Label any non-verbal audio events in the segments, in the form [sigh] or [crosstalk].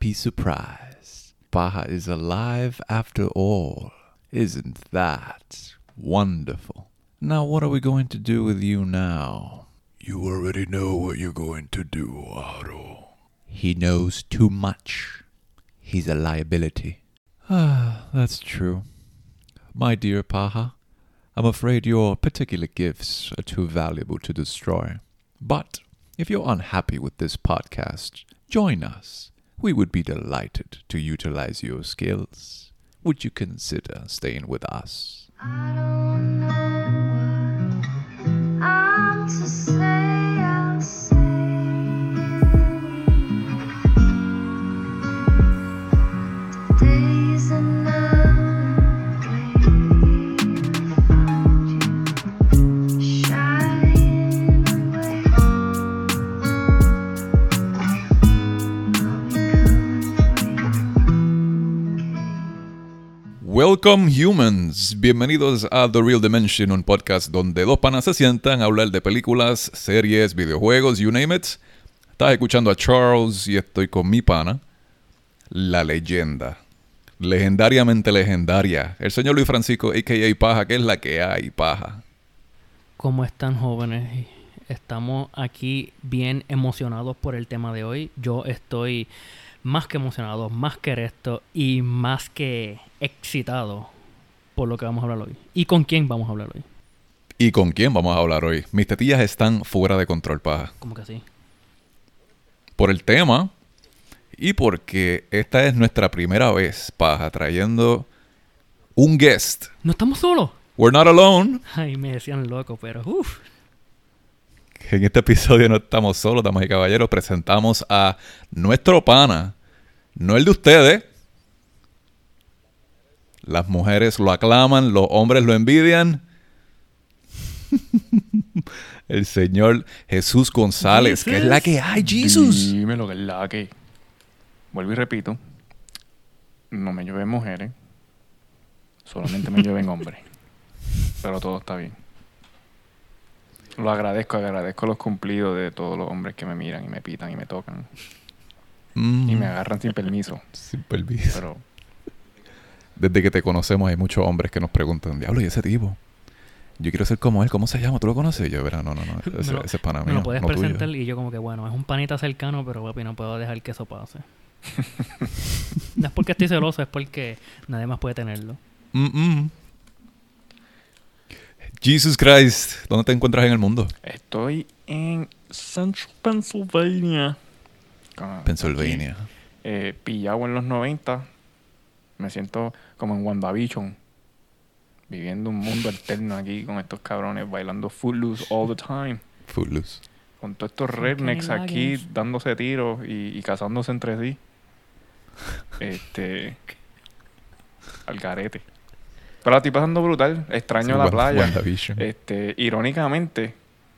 happy surprise. Paja is alive after all. Isn't that wonderful? Now, what are we going to do with you now? You already know what you're going to do, Aro. He knows too much. He's a liability. Ah, [sighs] that's true. My dear Paha, I'm afraid your particular gifts are too valuable to destroy. But if you're unhappy with this podcast, join us. We would be delighted to utilize your skills. Would you consider staying with us? Welcome humans, bienvenidos a The Real Dimension, un podcast donde dos panas se sientan a hablar de películas, series, videojuegos, you name it. Estás escuchando a Charles y estoy con mi pana, la leyenda, legendariamente legendaria, el señor Luis Francisco, a.k.a. Paja, que es la que hay, Paja. ¿Cómo están jóvenes? Estamos aquí bien emocionados por el tema de hoy. Yo estoy más que emocionado, más que esto y más que excitado por lo que vamos a hablar hoy. ¿Y con quién vamos a hablar hoy? ¿Y con quién vamos a hablar hoy? Mis tetillas están fuera de control, Paja. ¿Cómo que así? por el tema y porque esta es nuestra primera vez, Paja, trayendo un guest. ¿No estamos solos? We're not alone. Ay, me decían loco, pero uff. En este episodio no estamos solos, damas y caballeros. Presentamos a nuestro pana, no el de ustedes. Las mujeres lo aclaman, los hombres lo envidian. [laughs] el señor Jesús González, que es la que hay, Jesús. Dime lo que es la que. Vuelvo y repito. No me llueven mujeres. Solamente me llueven [laughs] hombres. Pero todo está bien. Lo agradezco, agradezco los cumplidos de todos los hombres que me miran y me pitan y me tocan. Mm, Y me agarran sin permiso. sin permiso. Pero Desde que te conocemos hay muchos hombres que nos preguntan, diablo, ¿y ese tipo? Yo quiero ser como él, ¿cómo se llama? ¿Tú lo conoces? Y yo, verá, no, no, no, ese, lo- ese es pana Me mío, lo puedes no tuyo". presentar y yo como que bueno, es un panita cercano, pero papi, no puedo dejar que eso pase. [laughs] no es porque estoy celoso, es porque nadie más puede tenerlo. Mm, mm. Jesus Christ, ¿dónde te encuentras en el mundo? estoy en Central Pennsylvania. Pennsylvania. aquí, eh, pillado en los 90. Me siento como en WandaVision. Viviendo un mundo alterno aquí con estos cabrones bailando Footloose all the time. Footloose. Con todos estos rednecks aquí dándose tiros y, y casándose entre sí. [laughs] Este. Al garete. Pero la estoy pasando brutal. Extraño Sí, la playa. Este, irónicamente,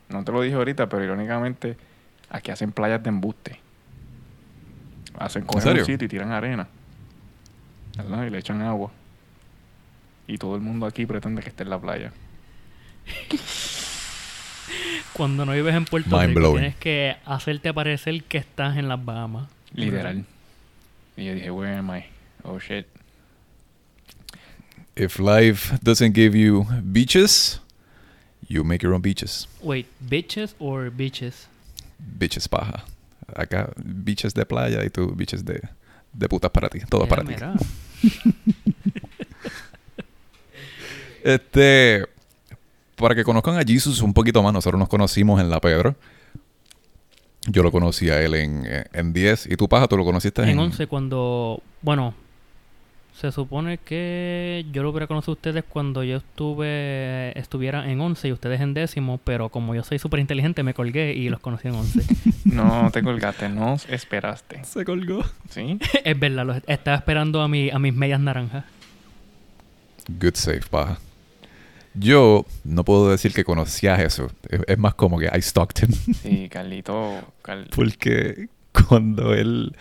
no te lo dije ahorita, pero irónicamente, aquí hacen playas de embuste. Hacen cogen serio? un sitio y tiran arena. ¿Verdad? Y le echan agua. Y todo el mundo aquí pretende que esté en la playa. Cuando no vives en Puerto Mind Rico, blowing. tienes que hacerte parecer que estás en las Bahamas. Literal. Y yo dije, where am I? Oh shit. If life doesn't give you beaches, you make your own beaches. Wait, bitches or bitches? Beaches paja. Acá, beaches de playa y tú, beaches de, de putas para ti. Todo Mira, para ti. [laughs] Este, para que conozcan a Jesus un poquito más, nosotros nos conocimos en La Pedro. Yo lo conocí a él en, eh, en 10. ¿Y tú, Paja, tú lo conociste en, En 11 cuando, bueno, se supone que yo lo hubiera conocido a ustedes cuando yo estuve, estuviera en 11 y ustedes en décimo, pero como yo soy súper inteligente me colgué y los conocí en 11. [laughs] No te colgaste, no esperaste. Se colgó. ¿Sí? [laughs] es verdad, los- estaba esperando a, mi, a mis medias naranjas. Good save, Paja. Yo no puedo decir que conocía a Jesús. Es, es más como que I stalked him. Sí, Carlito. Cal- [laughs] Porque cuando él...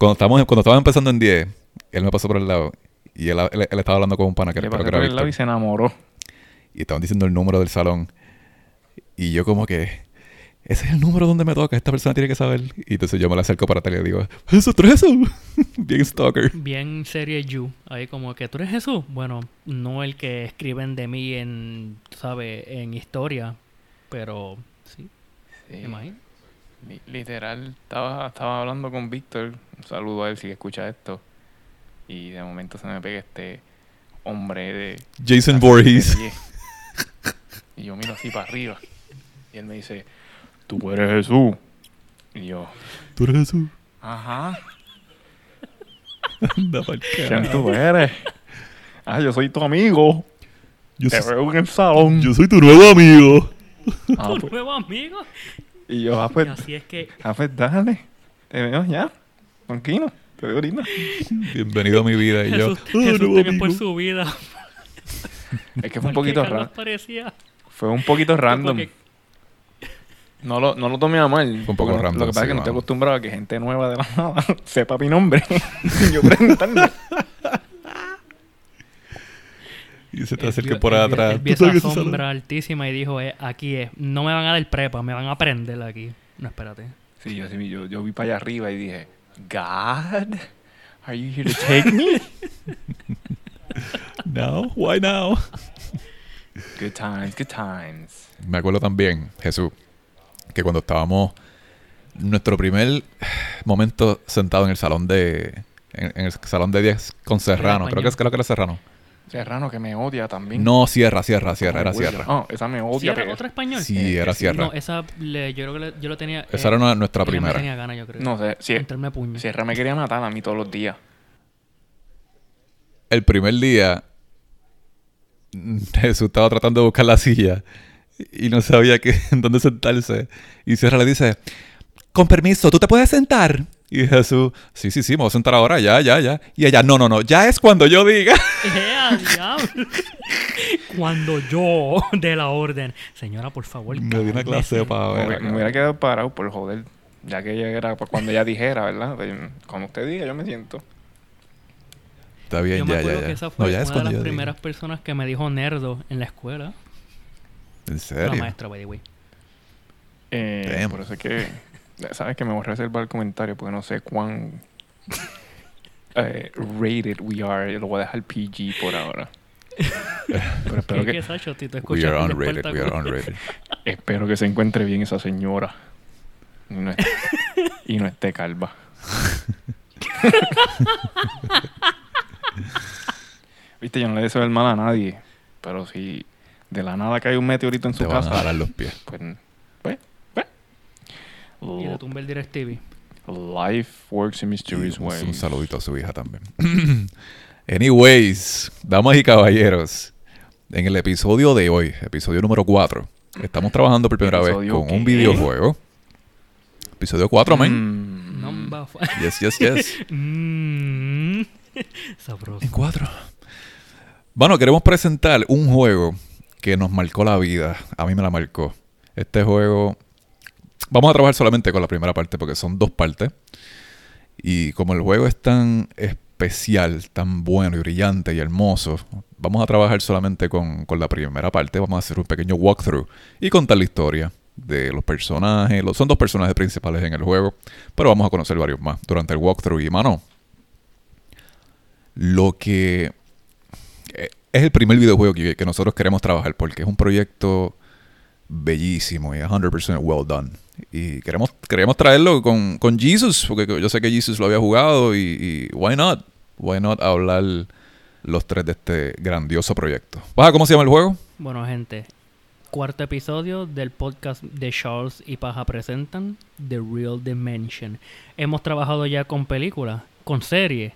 Cuando estábamos, cuando estaba empezando en 10, él me pasó por el lado y él, él- él estaba hablando con un pana que, le creo pasé que era por el lado y se enamoró. y estaban diciendo el número del salón. Y yo como que... ese es el número donde me toca, esta persona tiene que saber. Y entonces yo me la acerco para atrás y le digo, ¿eso tú eres eso? [laughs] Bien stalker. Bien serie You. Ahí como que tú eres Jesús. Bueno, no el que escriben de mí en, ¿sabes? En historia. Pero sí, Sí. me imagino. Li- Literal, estaba, estaba hablando con Víctor. Un saludo a él si escucha esto. Y de momento se me pega este hombre de. Jason Voorhees. Y yo miro así para arriba. Y él me dice: Tú eres Jesús. Y yo, ¿Tú eres Jesús? Ajá. [laughs] Anda ¿Quién tú eres? Ah, yo soy tu amigo. Yo, Te soy- veo en el salón. yo soy tu nuevo amigo. Ah, Tu pues- nuevo amigo. Y yo, ah, Y pues, así es que ah, pues dale. Te veo ya. Tranquilo. Te veo ahorita. Bienvenido a mi vida. Y yo, Jesús, "Oh, temió por amigo". su vida. Es que fue un poquito raro. parecía. Fue un poquito random. porque- No lo, no lo tomé a mal. Fue un poco no- random, Lo que pasa sí, es que no estoy acostumbrado a que gente nueva de la [laughs] nada sepa mi nombre. [laughs] Yo preguntando. Y se te acerca por atrás. él ¿Tú vio esa que sombra altísima y dijo, eh, aquí es. No me van a dar prepa, me van a aprender aquí. No, espérate. Sí, yo, sí, yo, yo vi para allá arriba y dije, God, are you here to [laughs] take me? [laughs] No, why now? good times, good times. Me acuerdo también, Jesús, que cuando estábamos nuestro primer momento sentado en el salón de en, en el salón de 10 con Serrano, creo que es creo que era Serrano. Serrano que me odia también. No, Sierra, Sierra, Sierra, era el huevo. Sierra. Oh, esa me odia. ¿Sierra pero- otro español? Sí, Eh, era sí, Sierra. No, esa le- yo creo que le- yo lo tenía. Esa eh, era una- nuestra primera. tenía ganas, yo creo. No sé, si Entrarme puño. Sierra me quería matar a mí todos los días. El primer día [laughs] Jesús estaba tratando de buscar la silla y no sabía que, en [laughs] dónde sentarse. Y Sierra le dice, con permiso, ¿tú te puedes sentar? Y Jesús, sí, sí, sí, me voy a sentar ahora, ya, ya, ya. Y ella, no, no, no, ya es cuando yo diga. [laughs] ¡Eh! Cuando yo de la orden. Señora, por favor. Me dio una clase cálmese. pavera. me, me hubiera quedado parado por joder. Ya que ella era pues, cuando ella dijera, ¿verdad? Como usted diga, yo me siento. Está bien, Yo me ya, acuerdo ya, que ya. esa fue No, ya es una de las diga. primeras personas que me dijo nerdo en la escuela. ¿En La serio? maestra, by the way. Eh, por eso es que, sabes que me voy a reservar el comentario porque no sé cuán [laughs] eh, rated we are. Lo voy a dejar PG por ahora. Pero espero ¿Qué, que, Sacho? Tú We are unrated, we are unrated. espero que se encuentre bien esa señora. Y no, esté, y no esté calva. [laughs] Viste, yo no le deseo el mal a nadie. Pero si de la nada cae un meteorito en Te su van a casa, jalar los pies. pues. Y le tumba el DirecTV. Life works in mysterious un, ways. un saludito a su hija también. [clears throat] Anyways, damas y caballeros, en el episodio de hoy, episodio número 4, estamos trabajando por primera vez ¿Episodio con un videojuego. Episodio 4, man. Mm. Number Yes, yes, yes. [laughs] Mm. Sabroso. En 4. Bueno, queremos presentar un juego que nos marcó la vida. A mí me la marcó. Este juego. Vamos a trabajar solamente con la primera parte porque son dos partes. Y como el juego es tan especial, tan bueno y brillante y hermoso, vamos a trabajar solamente con, con la primera parte. Vamos a hacer un pequeño walkthrough y contar la historia de los personajes. Los, son dos personajes principales en el juego, pero vamos a conocer varios más durante el walkthrough. Y mano, lo que eh, es el primer videojuego que, que nosotros queremos trabajar porque es un proyecto bellísimo y 100% well done. Y queremos, queremos traerlo con, con Jesus, porque yo sé que Jesus lo había jugado y, why not? Why not hablar los tres de este grandioso proyecto. Paja, ¿cómo se llama el juego? Bueno, gente. Cuarto episodio del podcast de Charles y Paja presentan The Real Dimension. Hemos trabajado ya con películas, con series,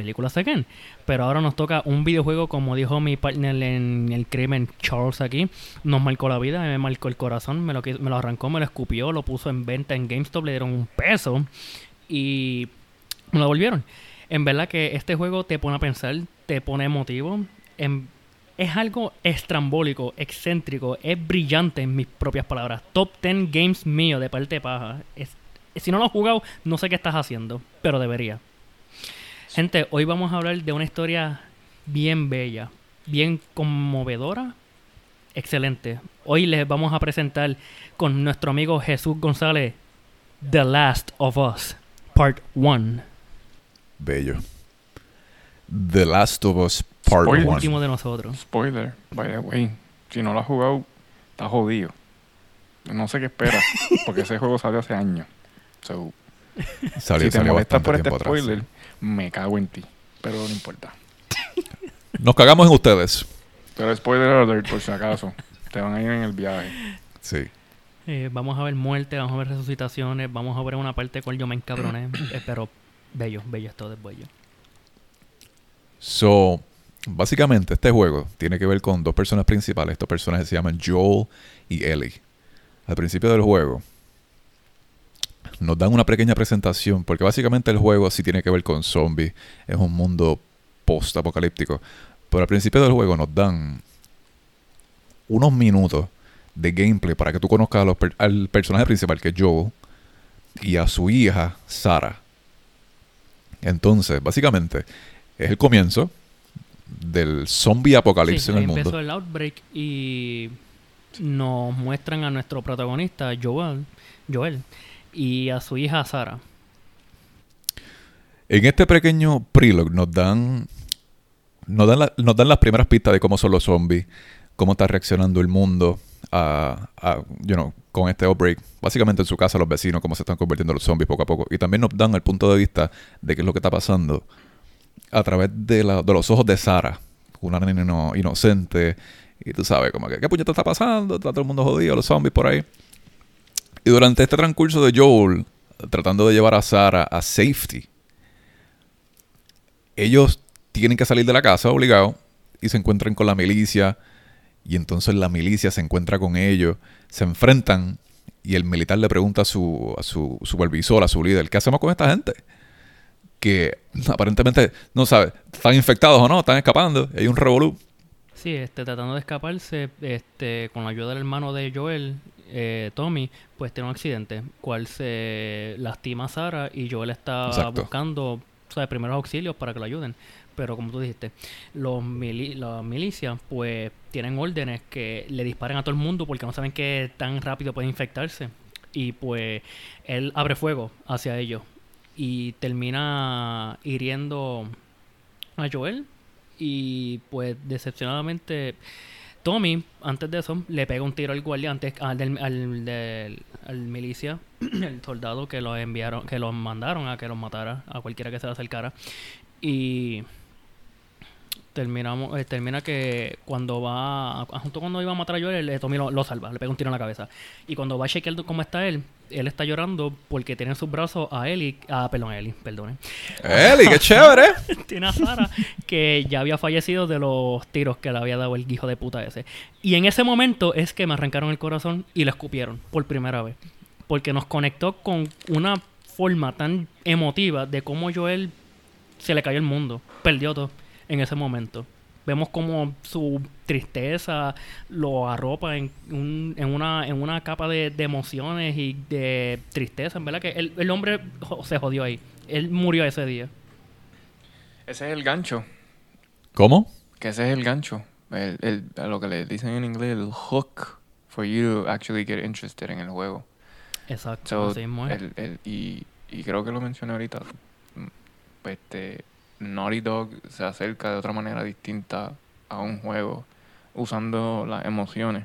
películas again. Pero ahora nos toca un videojuego, como dijo mi partner en el crimen, Charles aquí. Nos marcó la vida, me marcó el corazón, me lo, me lo arrancó, me lo escupió, lo puso en venta en GameStop, le dieron un peso y me lo volvieron. En verdad que este juego te pone a pensar, te pone emotivo. En- es algo estrambólico, excéntrico, es brillante en mis propias palabras. Top 10 games mío de parte de paja. Es- si no lo has jugado, no sé qué estás haciendo, pero debería. Gente, hoy vamos a hablar de una historia bien bella, bien conmovedora excelente. Hoy les vamos a presentar con nuestro amigo Jesús González The Last of Us, Part 1. Bello. The Last of Us Part Spoiler. El 1. último de nosotros. Spoiler, by the way. Si no lo has jugado, está jodido. No sé qué espera, [laughs] porque ese juego salió hace años. So, Salió, si te molestas por este atrás, spoiler. Me cago en ti. Pero no importa. [laughs] Nos cagamos en ustedes. Pero spoiler alert, por si acaso. Te van a ir en el viaje. Sí. Eh, vamos a ver muerte, vamos a ver resucitaciones, vamos a ver una parte cual yo me encabroné. [clears throat] eh, pero bello, bello es todo, es bello. So, básicamente este juego tiene que ver con dos personas principales. Estos personajes se llaman Joel y Ellie. Al principio del juego nos dan una pequeña presentación porque básicamente el juego sí tiene que ver con zombies. Es un mundo post-apocalíptico. Pero al principio del juego nos dan unos minutos de gameplay para que tú conozcas a los per- al personaje principal que es Joel y a su hija Sara. Entonces, básicamente, es el comienzo del zombie apocalipsis Sí, en el mundo. empezó el outbreak y nos muestran a nuestro protagonista, Joel, Joel y a su hija Sara. En este pequeño prelogue nos dan nos dan, la- nos dan las primeras pistas de cómo son los zombies, cómo está reaccionando el mundo a, you know, con este outbreak. Básicamente en su casa los vecinos, cómo se están convirtiendo los zombies poco a poco. Y también nos dan el punto de vista de qué es lo que está pasando a través de, los ojos de Sara, una nena ino- inocente. Y tú sabes, como que, ¿qué puñeta está pasando? Está todo el mundo jodido, los zombies por ahí. Y durante este transcurso de Joel, tratando de llevar a Sara a safety, ellos tienen que salir de la casa obligado y se encuentran con la milicia y entonces la milicia se encuentra con ellos, se enfrentan y el militar le pregunta a su, a su supervisor, a su líder, ¿qué hacemos con esta gente? Que aparentemente, no sabe, están infectados o no, están escapando, hay un revolú. Sí, este, tratando de escaparse, este, con la ayuda del hermano de Joel, eh, Tommy, pues tiene un accidente, cual se lastima a Sara y Joel está Exacto. buscando ¿sabes? primeros auxilios para que lo ayuden. Pero como tú dijiste, los mili las milicias pues tienen órdenes que le disparen a todo el mundo porque no saben que tan rápido puede infectarse. Y pues él abre fuego hacia ellos y termina hiriendo a Joel y pues decepcionadamente Tommy antes de eso le pega un tiro al guardia antes al, del, al, del- milicia [clears throat] el soldado que los enviaron que los mandaron a que los matara a cualquiera que se le acercara. Y terminamos eh, termina que cuando va a- junto cuando iba a matar a Joel eh, Tommy lo, lo salva le pega un tiro en la cabeza y cuando va a chequear cómo está él él está llorando porque tiene en sus brazos a Ellie ah perdón a Ellie perdone ¡Eli, qué chévere! [laughs] tiene a Sara que ya había fallecido de los tiros que le había dado el hijo de puta ese. Y en ese momento es que me arrancaron el corazón y lo escupieron por primera vez. Porque nos conectó con una forma tan emotiva de cómo Joel se le cayó el mundo, perdió todo en ese momento. Vemos como su tristeza lo arropa en, un- en, una, en una capa de, de emociones y de tristeza. En verdad que el, el hombre jo- se jodió ahí. Él murió ese día. Ese es el gancho. ¿Cómo? Que ese es el gancho. El, el- a lo que le dicen en inglés, el hook for you to actually get interested en el juego. Exacto, So, así el- el- y, y creo que lo mencioné ahorita. mm, Este, Naughty Dog se acerca de otra manera distinta a un juego usando las emociones.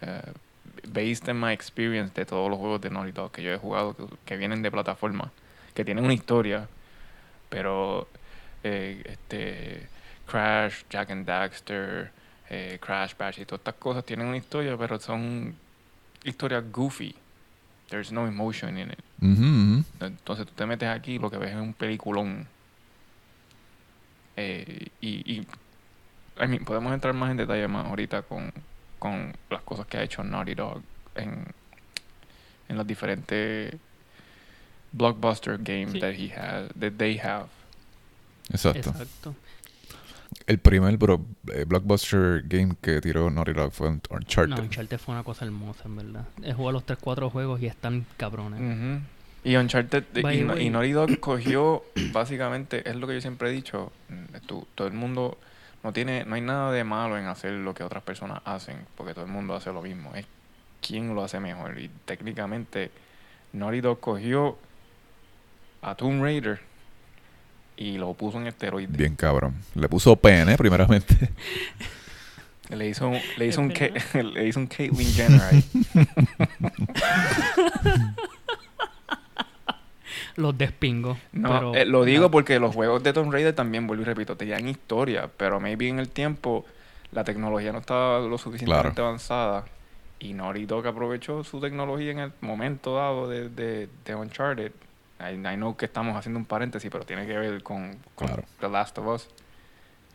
Eh, based on my experience de todos los juegos de Naughty Dog que yo he jugado, que, que vienen de plataforma, que tienen una historia, pero eh, este Crash, Jack and Daxter, eh, Crash Bash y todas estas cosas tienen una historia, pero son historias goofy. There's no emotion in it. Entonces tú te metes aquí y lo que ves es un peliculón. Eh, y, y I mean, podemos entrar más en detalle más ahorita con, con las cosas que ha hecho Naughty Dog en, en los diferentes blockbuster games Sí. that he has, that they have. Exacto. Exacto. El primer bro- eh, blockbuster game que tiró Naughty Dog fue Uncharted. No, Uncharted fue una cosa hermosa, en verdad. He jugado los 3-4 juegos y están cabrones. Ujú. Y Uncharted By y, the No- way. y Naughty Dog [coughs] cogió básicamente es lo que yo siempre he dicho mm, tú- todo el mundo no tiene, no hay nada de malo en hacer lo que otras personas hacen, porque todo el mundo hace lo mismo. Es quién lo hace mejor. Y técnicamente, Naughty Dog cogió a Tomb Raider y lo puso en esteroides. Bien cabrón. Le puso pene, primeramente. [laughs] Le hizo, un- le hizo un, [laughs] le hizo un Caitlyn Jenner ahí. [laughs] Los despingo. No, pero- eh, lo digo porque los juegos de Tomb Raider también, vuelvo y repito, tenían historia, pero maybe en el tiempo la tecnología no estaba lo suficientemente avanzada y Naughty Dog aprovechó su tecnología en el momento dado de, de, de Uncharted. I, I know que estamos haciendo un paréntesis, pero tiene que ver con, con Claro. The Last of Us.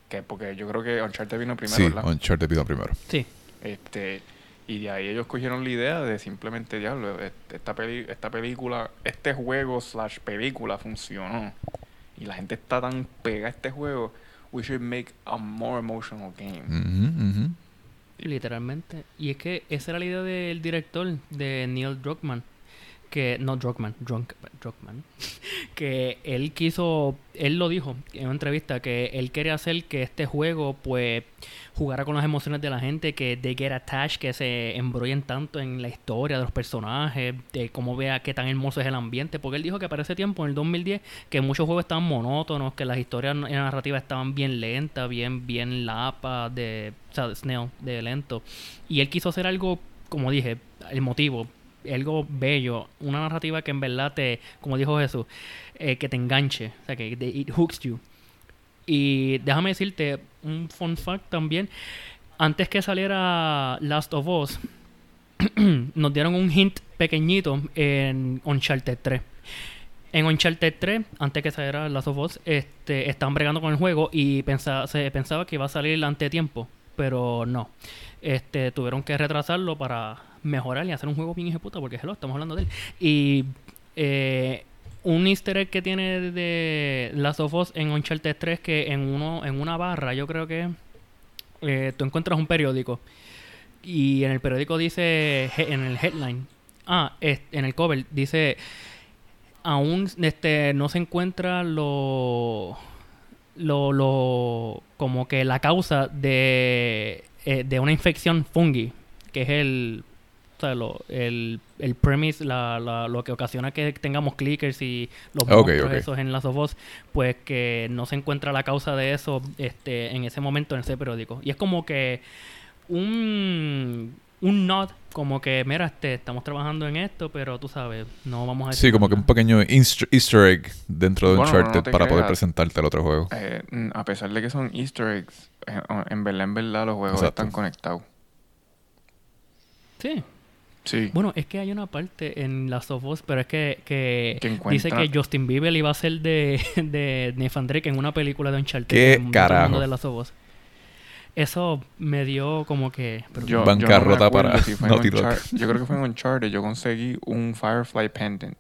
Que porque yo creo que Uncharted vino primero, sí, ¿verdad? Uncharted vino primero. Sí. Este, y de ahí ellos cogieron la idea de simplemente, diablo, este- esta, peli esta película, este juego slash película funcionó. Y la gente está tan pegada a este juego, we should make a more emotional game. Literalmente. Y es que esa era la idea del director, de Neil Druckmann. Que, no Druckmann, Drunk, Druckmann. que él quiso, él lo dijo en una entrevista, que él quería hacer que este juego, pues, jugara con las emociones de la gente, que they get attached, que se embrollen tanto en la historia de los personajes, de cómo vea qué tan hermoso es el ambiente. Porque él dijo que para ese tiempo, en el 2010, que muchos juegos estaban monótonos, que las historias y la narrativa estaban bien lentas, bien, bien lapas, de, o sea, de snail, de lento. Y él quiso hacer algo, como dije, emotivo, algo bello, una narrativa que en verdad te, como dijo Jesús, eh, que te enganche, o sea, que it hooks you. Y déjame decirte un fun fact también. Antes que saliera Last of Us, [clears throat] nos dieron un hint pequeñito en Uncharted 3. En Uncharted 3, antes que saliera Last of Us, este, estaban bregando con el juego y pensa- se pensaba que iba a salir ante tiempo, pero no. Este, tuvieron que retrasarlo para mejorar y hacer un juego bien puta, porque hello, estamos hablando de él. Y eh, un easter egg que tiene de Last of Us en Uncharted 3 que en uno en una barra, yo creo que eh, tú encuentras un periódico y en el periódico dice en el headline, ah, en el cover dice aún este no se encuentra lo lo, lo como que la causa de, eh, de una infección fungi, que es el o sea, lo- el, el premise, la, la- lo que ocasiona que tengamos clickers y los Ok, monstruos ok. esos en Last of Us, pues que no se encuentra la causa de eso este, en ese momento en ese periódico. Y es como que un, un nod, como que, mira, este, estamos trabajando en esto, pero tú sabes, no vamos a Sí, como que un pequeño easter, egg dentro de Bueno, no Uncharted te para poder presentarte el otro juego. Eh, a pesar de que son easter eggs, eh, en verdad, en verdad los juegos Exacto. están conectados. Sí. Sí. Bueno, es que hay una parte en Last of Us, pero es que, que, Que dice que Justin Bieber iba a ser de, [laughs] de Nathan Drake en una película de Uncharted. ¿Qué en el mundo carajo? de Last of Us. Eso me dio como que... Yo, Bancarrota yo no para si Yo creo que fue en Uncharted. Yo conseguí un Firefly Pendant.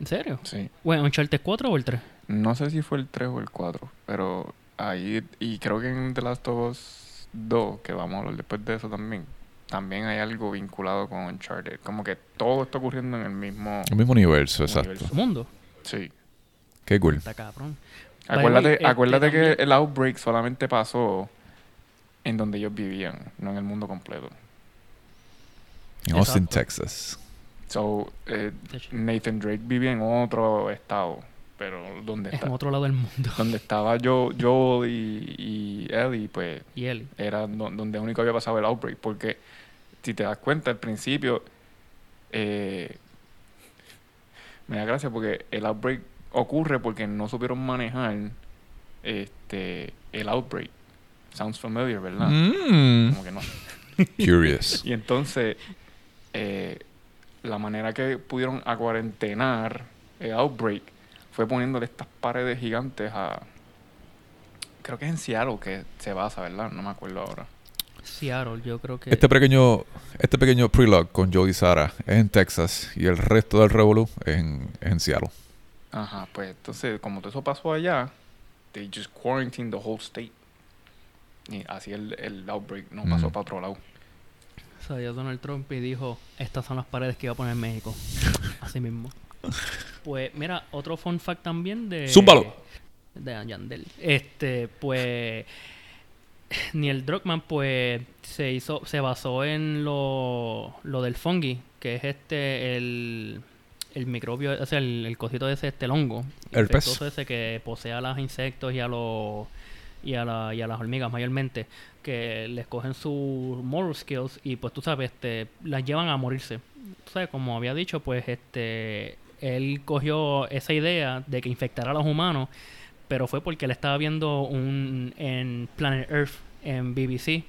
¿En serio? Sí. Bueno, ¿Uncharted 4 o el 3? No sé si fue el 3 o el 4, pero ahí, y creo que en The Last of Us 2, que vamos a hablar después de eso también, también hay algo vinculado con Uncharted. Como que todo está ocurriendo en el mismo... El mismo universo, exacto. Universo. Mundo. Sí. Qué cool. Está cabrón. By the way, Acuérdate, este, acuérdate que también- el outbreak solamente pasó en donde ellos vivían, no en el mundo completo. En Austin, Exacto. Texas. So, eh, Nathan Drake vivía en otro estado, pero donde está, en otro lado del mundo. [laughs] donde estaba yo, Joel y, y Ellie, pues Y él. era do- donde único había pasado el outbreak. Porque si te das cuenta, al principio eh, me da gracia porque el outbreak ocurre porque no supieron manejar este el outbreak. Sounds familiar, ¿verdad? Mm, Como que no. [laughs] curious. Y entonces, eh, la manera que pudieron acuarentenar el outbreak fue poniéndole estas paredes gigantes a. Creo que es en Seattle que se basa, ¿verdad? No me acuerdo ahora. Seattle, yo creo que... Este pequeño, este pequeño prelogue con Joe y Sara es en Texas y el resto del Revolu es en, es en Seattle. Ajá, pues entonces, como todo eso pasó allá, they just quarantined the whole state. Y así el, el outbreak no pasó Mm. para otro lado. Salió Donald Trump y dijo, estas son las paredes que iba a poner México. [laughs] Así mismo. Pues mira, otro fun fact también de... Zúmbalo. de Yandel. Este, pues Neil Druckmann pues se hizo se basó en lo, lo del fungi, que es este el el microbio, o sea, el, el cosito ese, este el hongo, Herpes. infectoso ese que posee a los insectos y a los y a, la- y a las hormigas mayormente, que les cogen sus moral skills y pues tú sabes, este, las llevan a morirse. Tú sabes, como había dicho, pues este, él cogió esa idea de que infectara a los humanos, pero fue porque él estaba viendo un en Planet Earth en BBC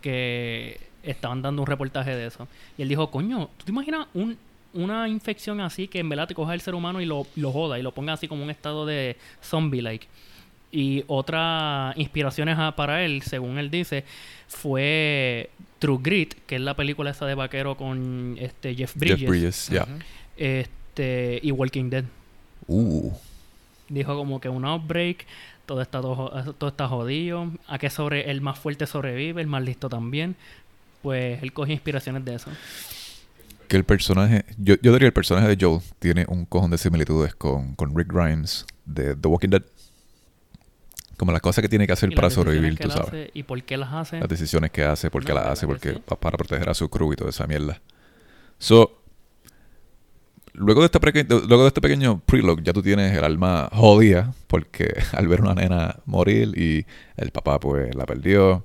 que estaban dando un reportaje de eso. Y él dijo, coño, ¿tú te imaginas un, una infección así que en verdad te coja el ser humano y lo, lo joda y lo ponga así como un estado de zombie-like? Y otras inspiraciones para él, según él dice, fue True Grit, que es la película esa de vaquero con este Jeff Bridges, Jeff Bridges. Ujú. Este y Walking Dead. Uh, Dijo como que un outbreak, todo está, todo, todo está jodido, a que sobre el más fuerte sobrevive, el más listo también. Pues él coge inspiraciones de eso. que el personaje, yo, yo diría que el personaje de Joel tiene un cojón de similitudes con, con Rick Grimes de The Walking Dead. Como las cosas que tiene que hacer Y para sobrevivir, tú sabes. hace y por qué las hace. Las decisiones que hace, por qué No, las la hace, porque sí. pa- para proteger a su crew y toda esa mierda. So, luego de este, luego de este pequeño prelogue, ya tú tienes el alma jodida, porque [laughs] al ver una nena morir y el papá pues la perdió.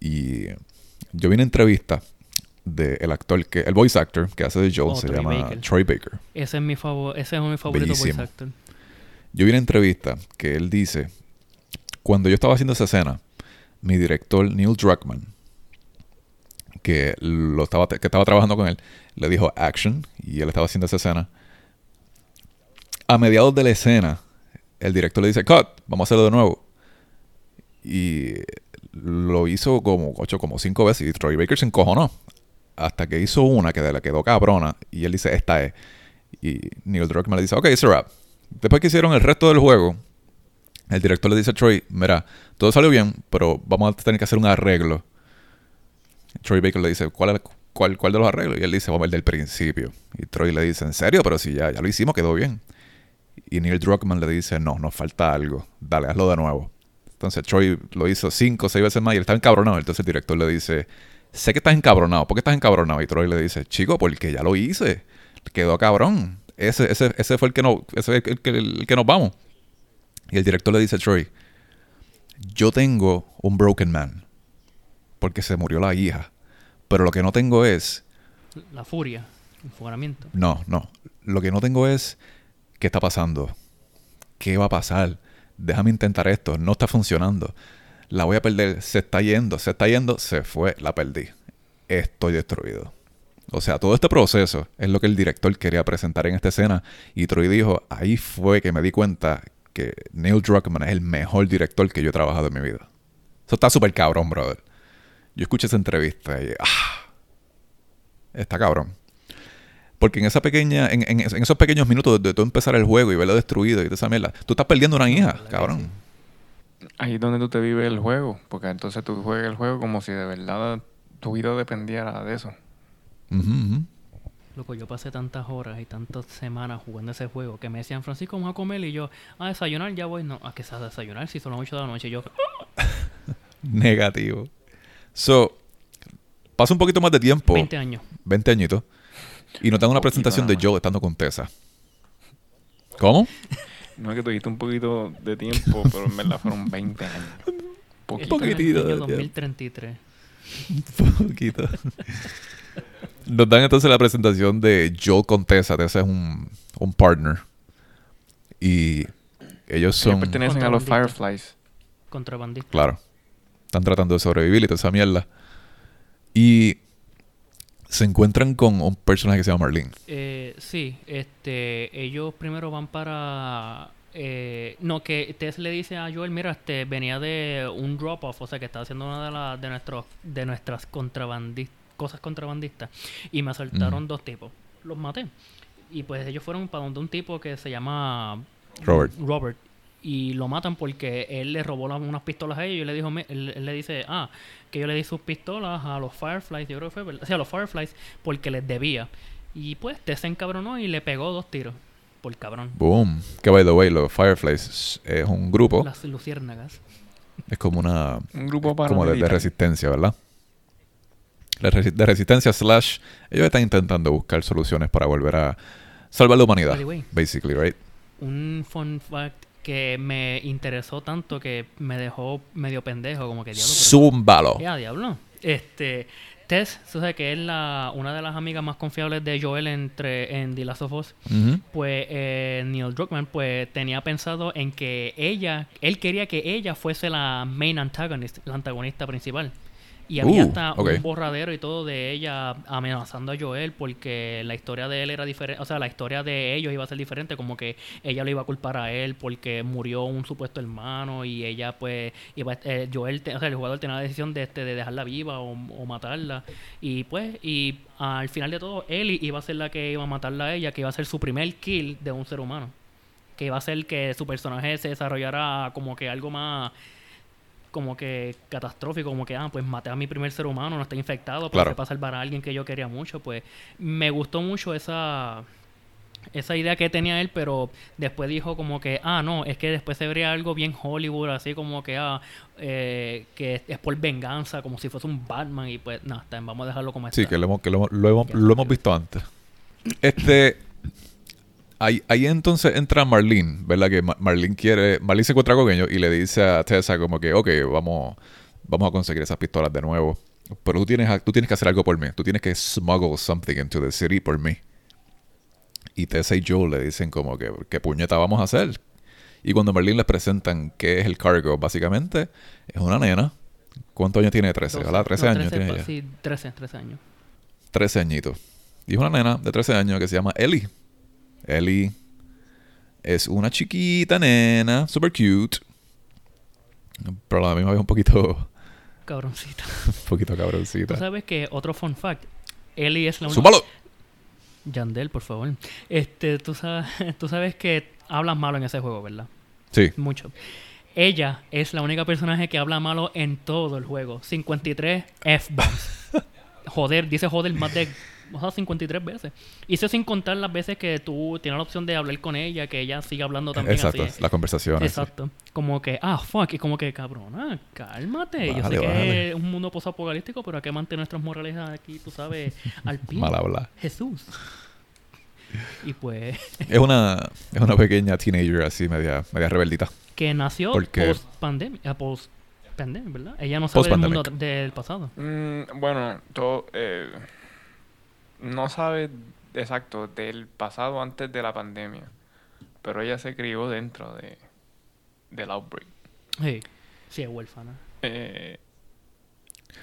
Y yo vi una entrevista del actor, que el voice actor que hace de Joel, Oh, se Troy llama Baker. Troy Baker. Ese es mi favor, ese es mi favorito voice actor. Yo vi una entrevista que él dice, cuando yo estaba haciendo esa escena, mi director Neil Druckmann, que, lo estaba, que estaba trabajando con él, le dijo action y él estaba haciendo esa escena. A mediados de la escena, el director le dice, cut, vamos a hacerlo de nuevo. Y lo hizo como ocho, como cinco veces y Troy Baker se encojonó. Hasta que hizo una que le quedó cabrona y él dice, esta es. Y Neil Druckmann le dice, ok, it's a. Después que hicieron el resto del juego, el director le dice a Troy, mira, todo salió bien, pero vamos a tener que hacer un arreglo. Troy Baker le dice, ¿cuál, cuál, cuál de los arreglos? Y él dice, vamos el del principio. Y Troy le dice, ¿en serio? Pero si ya, ya lo hicimos, quedó bien. Y Neil Druckmann le dice, no, nos falta algo. Dale, hazlo de nuevo. Entonces Troy lo hizo cinco o seis veces más y él estaba encabronado. Entonces el director le dice, sé que estás encabronado. ¿Por qué estás encabronado? Y Troy le dice, chico, porque ya lo hice. Quedó cabrón. Ese, ese, ese fue el que, no, ese es el, el que nos vamos. Y el director le dice a Troy, yo tengo un broken man. Porque se murió la hija. Pero lo que no tengo es La furia, enfugaramiento. no, no. Lo que no tengo es qué está pasando. ¿Qué va a pasar? Déjame intentar esto. No está funcionando. La voy a perder. Se está yendo. Se está yendo. Se fue. La perdí. Estoy destruido. O sea, todo este proceso es lo que el director quería presentar en esta escena. Y Troy dijo, ahí fue que me di cuenta que Neil Druckmann es el mejor director que yo he trabajado en mi vida. Eso está súper cabrón, brother. Yo escuché esa entrevista y... Ah, está cabrón. Porque en esa pequeña, en, en- en esos pequeños minutos de tú empezar el juego y verlo destruido y toda esa mierda, tú estás perdiendo una hija, cabrón. Ahí es donde tú te vives el juego, porque entonces tú juegas el juego como si de verdad tu vida dependiera de eso. Loco, yo pasé tantas horas y tantas semanas jugando ese juego que me decían, Francisco, vamos a comer. Y yo, a desayunar, ya voy. No, ¿a qué se a desayunar? Si son las 8 de la noche. Y yo, [laughs] Negativo. So, pasa un poquito más de tiempo, 20 años. 20 añitos, y nos dan una Poquito presentación de. Joe estando con Tessa. ¿Cómo? No es que tuviste un poquito de tiempo, [laughs] pero en verdad fueron 20 años. Poquito. Esto es poquitito el de año tiempo. 2033. Un poquito. Nos dan entonces la presentación de Joel con Tessa. Tessa es un, un partner. Y ellos Ellos son... pertenecen a los Contrabandistas. Fireflies. Contrabandista. Claro. Están tratando de sobrevivir y toda esa mierda. Y se encuentran con un personaje que se llama Marlene. Eh, sí, este, ellos primero van para... eh, no, que Tess le dice a Joel, mira, este, venía de un drop-off, o sea, que estaba haciendo una de, las de, nuestros, de nuestras contrabandis- cosas contrabandistas, y me asaltaron dos tipos. Los maté. Y pues ellos fueron para donde un tipo que se llama Robert. Robert. Y lo matan porque él le robó las- unas pistolas a ellos y le dijo, él, él le dice, ah, que yo le di sus pistolas a los Fireflies, yo creo que fue, ¿verdad? Sí, a los Fireflies porque les debía. Y pues, te se encabronó y le pegó dos tiros. por cabrón. Boom. Que by the way, los Fireflies es un grupo. Las luciérnagas. Es como una. Un grupo para como de, de resistencia, ¿verdad? De, resi- de resistencia slash. Ellos están intentando buscar soluciones para volver a salvar la humanidad. By the way, Basically, right? un fun fact que me interesó tanto que me dejó medio pendejo, como que diablo. Zúmbalo. Ya, diablo. Este, Tess, tú sabes que es la, una de las amigas más confiables de Joel entre, en The Last of Us. Pues eh, Neil Druckmann pues tenía pensado en que ella, él quería que ella fuese la main antagonist, la antagonista principal. Y había Uh, hasta un borradero y todo de ella amenazando a Joel porque la historia de él era diferente, o sea, la historia de ellos iba a ser diferente, como que ella lo iba a culpar a él porque murió un supuesto hermano y ella pues iba, eh, Joel, te- o sea, el jugador tenía la decisión de, este, de dejarla viva o, o matarla. Y pues y al final de todo Ellie iba a ser la que iba a matarla a ella, que iba a ser su primer kill de un ser humano, que iba a ser que su personaje se desarrollara como que algo más como que catastrófico, como que, ah, pues maté a mi primer ser humano, no está infectado, pero Claro. fue para salvar a alguien que yo quería mucho, pues me gustó mucho esa esa idea que tenía él, pero después dijo como que, ah, no, es que después se vería algo bien Hollywood, así como que, ah, eh, que es por venganza, como si fuese un Batman, y pues, nada, vamos a dejarlo como Sí, está. que lo hemos, que lo, lo hemos, lo hemos visto antes. Este. Ahí, ahí entonces entra Marlene, ¿verdad? Que Ma- Marlene quiere. Marlene se encuentra con ellos y le dice a Tessa como que, ok, vamos, vamos a conseguir esas pistolas de nuevo. Pero tú tienes, tú tienes que hacer algo por mí. Tú tienes que smuggle something into the city por mí. Y Tessa y Joel le dicen como que, ¿qué puñeta vamos a hacer? Y cuando Marlene les presentan qué es el cargo, básicamente, es una nena. ¿Cuántos años tiene? 13, Doce. ¿verdad? 13 No, años 13, tiene ella. Sí, 13, 13 años. 13 añitos. Y es una nena de 13 años que se llama Ellie. Ellie es una chiquita nena, super cute. Pero a la misma vez un poquito, Cabroncita. [laughs] un poquito Tú cabroncita. sabes que otro fun fact, Ellie es la única... ¡Súmalo! Yandel, por favor. Este, tú sabes, [laughs] tú sabes que hablas malo en ese juego, ¿verdad? Sí. Mucho. Ella es la única personaje que habla malo en todo el juego. 53 F-bombs. [laughs] joder, dice joder más de o sea, 53 veces. Y eso sin contar las veces que tú tienes la opción de hablar con ella, que ella siga hablando también Exacto, así. las conversaciones. sí. Exacto. Como que, ah, fuck, y como que, cabrona, cálmate. Yo sé que es un mundo posapocalíptico, pero hay que mantener nuestras morales aquí, tú sabes, [laughs] al pie. Mal habla. Jesús. Y pues, Es una, es una pequeña teenager así, media, media rebeldita. que nació Porque- post pandemia, post pandemia, ¿verdad? Ella no sabe del mundo del pasado. Mm, bueno, todo, eh, no sabe exacto del pasado antes de la pandemia, pero ella se crió dentro de del outbreak. Sí, sí es huérfana. Eh,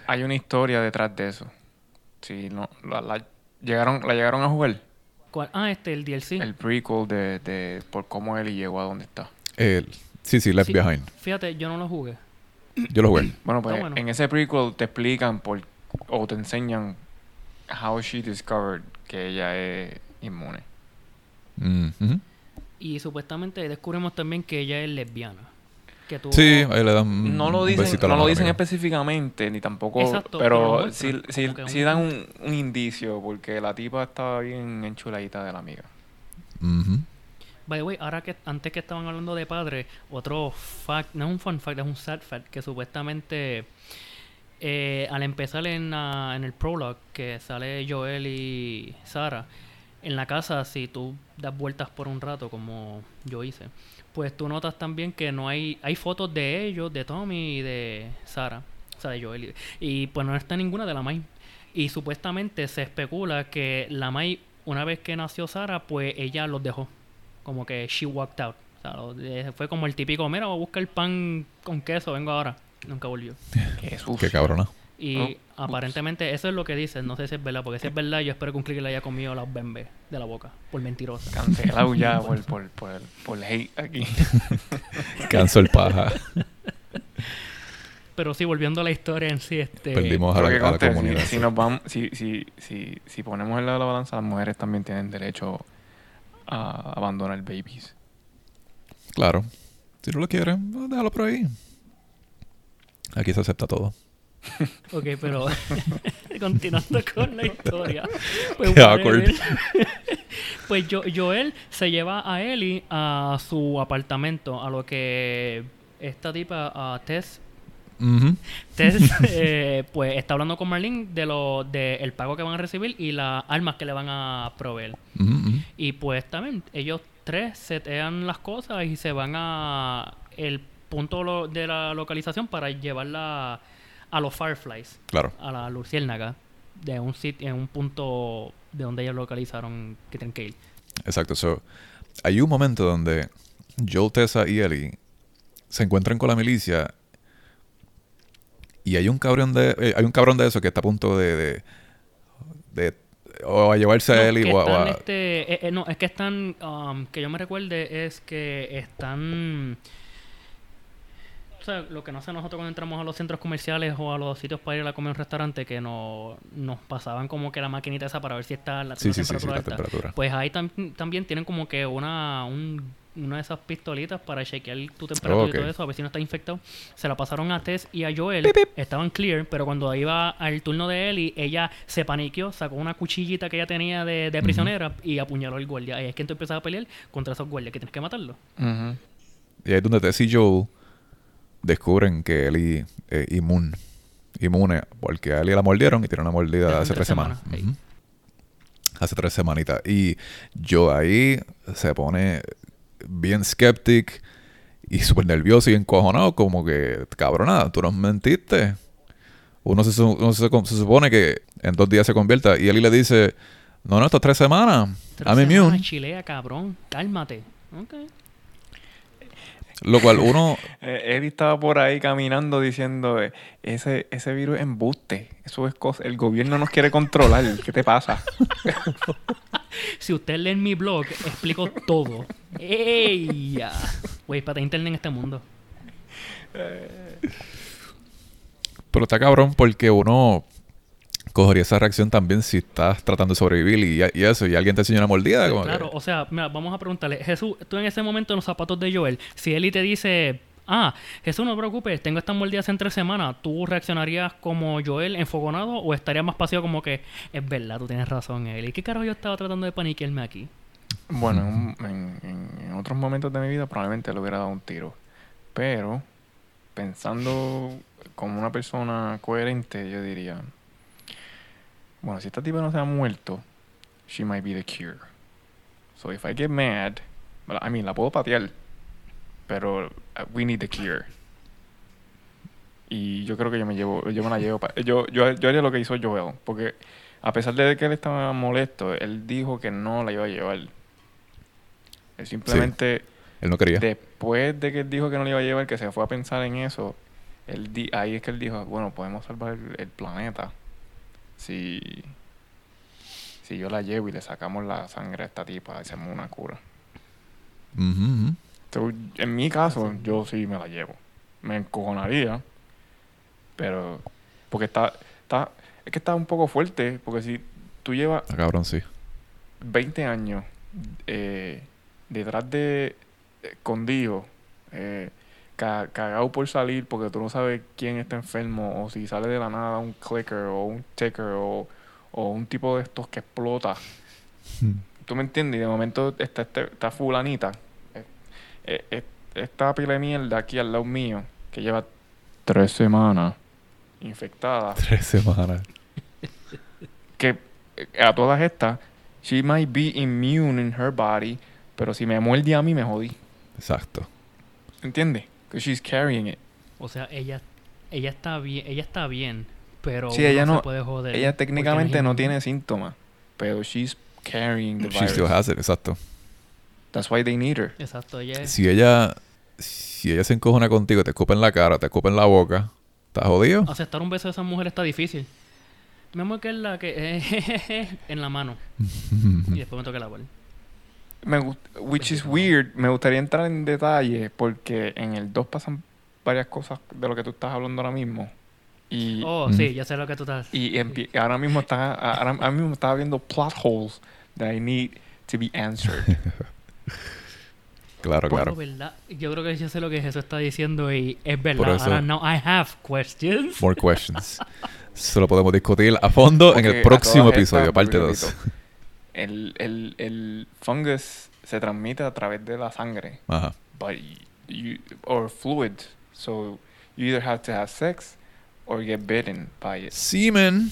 hay una historia detrás de eso. Sí, no, la, la llegaron, la llegaron a jugar. ¿Cuál? Ah, este, el DLC. El prequel de, de por cómo él llegó a donde está. El- sí, sí, Left Sí. Behind. Fíjate, yo no lo jugué. Yo lo jugué. Bueno, pues bueno. en ese prequel te explican por o te enseñan how she discovered que ella es inmune. Mm, ujú. Y supuestamente descubrimos también que ella es lesbiana. Que tuvo- Sí, ahí le dan No lo dicen, no lo mano, dicen específicamente, ni tampoco, Exacto, pero sí, un- dan un, un indicio, porque la tipa estaba bien enchuladita de la amiga. Ujú. By the way, ahora que antes que estaban hablando de padre, otro fact, no es un fun fact, es un sad fact, que supuestamente eh, al empezar en, la- en el prologue, que sale Joel y Sara, en la casa, si tú das vueltas por un rato, como yo hice, pues tú notas también que no hay, hay fotos de ellos, de Tommy y de Sara, o sea, de Joel, y, y pues no está ninguna de la Mai. Y supuestamente se especula que la Mai, una vez que nació Sara, pues ella los dejó como que she walked out. O sea, fue como el típico, mira, voy a buscar pan con queso, vengo ahora. Nunca volvió. Jesús. Qué cabrona. Y Oh, aparentemente eso es lo que dicen, no sé si es verdad, porque si es verdad yo espero que un click le haya comido las bembes de la boca, por mentirosa. Cancelado ya [laughs] por, por, por, por hate aquí. [laughs] Canso el paja. Pero sí, volviendo a la historia en sí, este... Perdimos a la, que a la conste, si- comunidad. si, nos vamos, si, si, si, si ponemos en la balanza, las mujeres también tienen derecho a abandonar babies. Claro. Si no lo quieren, pues déjalo por ahí. Aquí se acepta todo. [laughs] Ok, pero [laughs] continuando con la historia. [laughs] pues, awkward. Pues yo, Joel se lleva a Ellie a su apartamento, a lo que esta tipa, a Tess, eh, pues está hablando con Marlene de lo de el pago que van a recibir y las armas que le van a proveer. Y pues también ellos tres setean las cosas y se van a el punto lo- de la localización para llevarla a los Fireflies, Claro. a la luciérnaga, de un sitio, en un punto de donde ellos localizaron que tienen que ir. Exacto. So, hay un momento donde Joel, Tessa y Ellie se encuentran con la milicia y hay un cabrón de eh, hay un cabrón de eso que está a punto de, de, de- o a llevarse a Ellie o a- este, eh, eh, no, es que están, um, que yo me recuerde, es que están... Sea, lo que no sé nosotros cuando entramos a los centros comerciales o a los sitios para ir a comer a un restaurante, que no, nos pasaban como que la maquinita esa para ver si está la, Sí, la sí, sí, sí, temperatura la alta. temperatura. Pues ahí tam- también tienen como que una, un- una de esas pistolitas para chequear tu temperatura y todo eso, a ver si no está infectado. Se la pasaron a Tess y a Joel. Estaban clear, pero cuando iba al turno de Ellie, ella se paniqueó, sacó una cuchillita que ella tenía de, de prisionera y apuñaló al guardia. Y es que tú empiezas a pelear contra esos guardias que tienes que matarlos. Ujú. y ahí es donde Tess y Joel descubren que Ellie es inmune inmune porque a Ellie la mordieron y tiene una mordida Hace hace tres semanas, hace tres semanitas. Y yo ahí se pone bien skeptic y súper nervioso y encojonado como que cabrona tú nos mentiste. Uno se, su- uno se, se supone que en dos días se convierta y Ellie le dice no no estas tres semanas. Tres I'm semanas, immune Chilea, cabrón. Cálmate. Lo cual uno [laughs] Eh, Eddie estaba por ahí caminando diciendo, eh, ese, ese virus es embuste. Eso es cosa. El gobierno nos quiere controlar. ¿Qué te pasa? [laughs] Si usted lee en mi blog, explico todo. ¡Ey! ya. Güey, para internet en este mundo. Pero está cabrón porque uno cogería esa reacción también si estás tratando de sobrevivir y, y eso, y alguien te enseña una mordida. Como Claro, que- o sea, mira, vamos a preguntarle, Jesús, tú en ese momento en los zapatos de Joel, si Eli te dice, ah, Jesús, no te preocupes, tengo estas mordidas en tres semanas, ¿tú reaccionarías como Joel enfogonado o estarías más pasivo como que, es verdad, tú tienes razón, Eli? ¿Qué carajo yo estaba tratando de paniquearme aquí? Bueno, en otros momentos de mi vida probablemente le hubiera dado un tiro. Pero, pensando como una persona coherente, yo diría, bueno, si esta tipa no se ha muerto, she might be the cure. So if I get mad, I mean, la puedo patear, pero uh, we need the cure. Y yo creo que yo me llevo, yo me la llevo, yo, yo, yo haría lo que hizo Joel, porque a pesar de que él estaba molesto, él dijo que no la iba a llevar. Él simplemente, Él no quería. después de que él dijo que no la iba a llevar, que se fue a pensar en eso, él di- ahí es que él dijo, bueno, podemos salvar el, el planeta si, si yo la llevo y le sacamos la sangre a esta tipa hacemos una cura. So, en mi caso, yo sí me la llevo. Me encojonaría, pero porque está, está, es que está un poco fuerte, porque si tú llevas Está cabrón, sí. 20 años eh, detrás de escondido, eh, ca- cagado por salir porque tú no sabes quién está enfermo o si sale de la nada un clicker o un ticker o, o un tipo de estos que explota. ¿Tú me entiendes? Y de momento está, este- está fulanita, eh, eh, eh, esta pila de mierda aquí al lado mío que lleva tres semanas infectada [laughs] Tres semanas. que a todas estas, she might be immune in her body, pero si me muerde a mí, me jodí. Exacto. ¿Entiendes? Because she's carrying it. O sea, ella, ella está bien, ella está bien, pero Sí, ella se no- puede joder Ella técnicamente no tiene síntomas, pero she's carrying the She still virus. has it, exacto. That's why they need her. Exacto, ella es... Si ella, si ella se encojona contigo, te escupe en la cara, te escupe en la boca, ¿estás jodido? Aceptar un beso de esa mujer está difícil. Mi amor, que es la que... [laughs] en la mano. [laughs] Y después me toca la bola. Me which is weird. Me gustaría entrar en detalle porque en el 2 pasan varias cosas de lo que tú estás hablando ahora mismo. Y, Oh, sí, ya sé lo que tú estás... y ahora mismo está ahora, ahora mismo estaba viendo plot holes that I need to be answered. [laughs] Claro, Bueno, claro. ¿verdad? Yo creo que yo sé lo que Jesús está diciendo y es verdad. Por eso- Ahora, now I have questions. More questions. Eso lo podemos discutir a fondo en el próximo episodio, parte vuelvo y 2. El, el, el fungus se transmite a través de la sangre. Ajá. but y- you or fluid. So you either have to have sex or get bitten by it. Semen.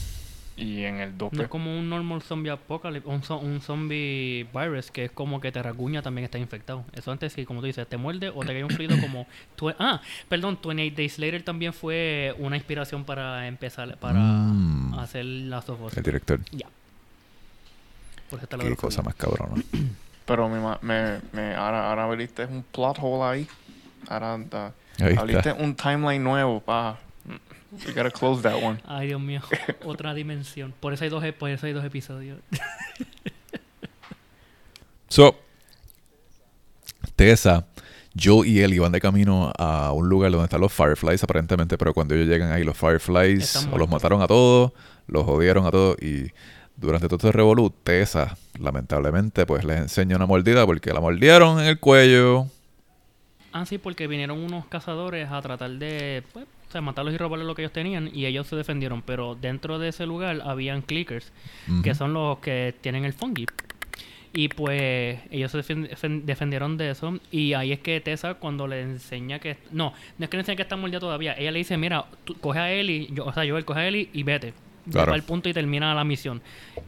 Y en el No dope, es como un normal zombie apocalypse, un, zo- un zombie virus que es como que te rasguña también está infectado. Eso antes sí, como tú dices, te muerde o te cae un fluido [coughs] como... twe- ah, perdón, 28 Days Later también fue una inspiración para empezar, para Mm. hacer las of Us. El director. Por eso Qué cosa más cabrona. [clears throat] pero me, me, me ahora, ahora abriste un plot hole ahí. Ahora da- Ahí abriste está. un timeline nuevo, pa. We gotta close that one. Ay, Dios mío, [laughs] otra dimensión. Por eso hay dos, e- por eso hay dos episodios. [laughs] So, Tessa, Joel y Ellie van de camino a un lugar donde están los Fireflies, aparentemente, pero cuando ellos llegan ahí, los Fireflies o los mataron a todos, los jodieron a todos y durante todo este revolú, Tessa, lamentablemente, pues les enseña una mordida porque la mordieron en el cuello. Ah, sí, porque vinieron unos cazadores a tratar de pues, o sea, matarlos y robarles lo que ellos tenían y ellos se defendieron. Pero dentro de ese lugar habían clickers, que son los que tienen el fungi. Y pues ellos se defen- defen- defendieron de eso. Y ahí es que Tessa, cuando le enseña que. No, no es que le enseña que está mordida todavía. Ella le dice: Mira, tú, coge a Ellie, yo, o sea, Joel, coge a Ellie y vete. Claro. Al punto y termina la misión.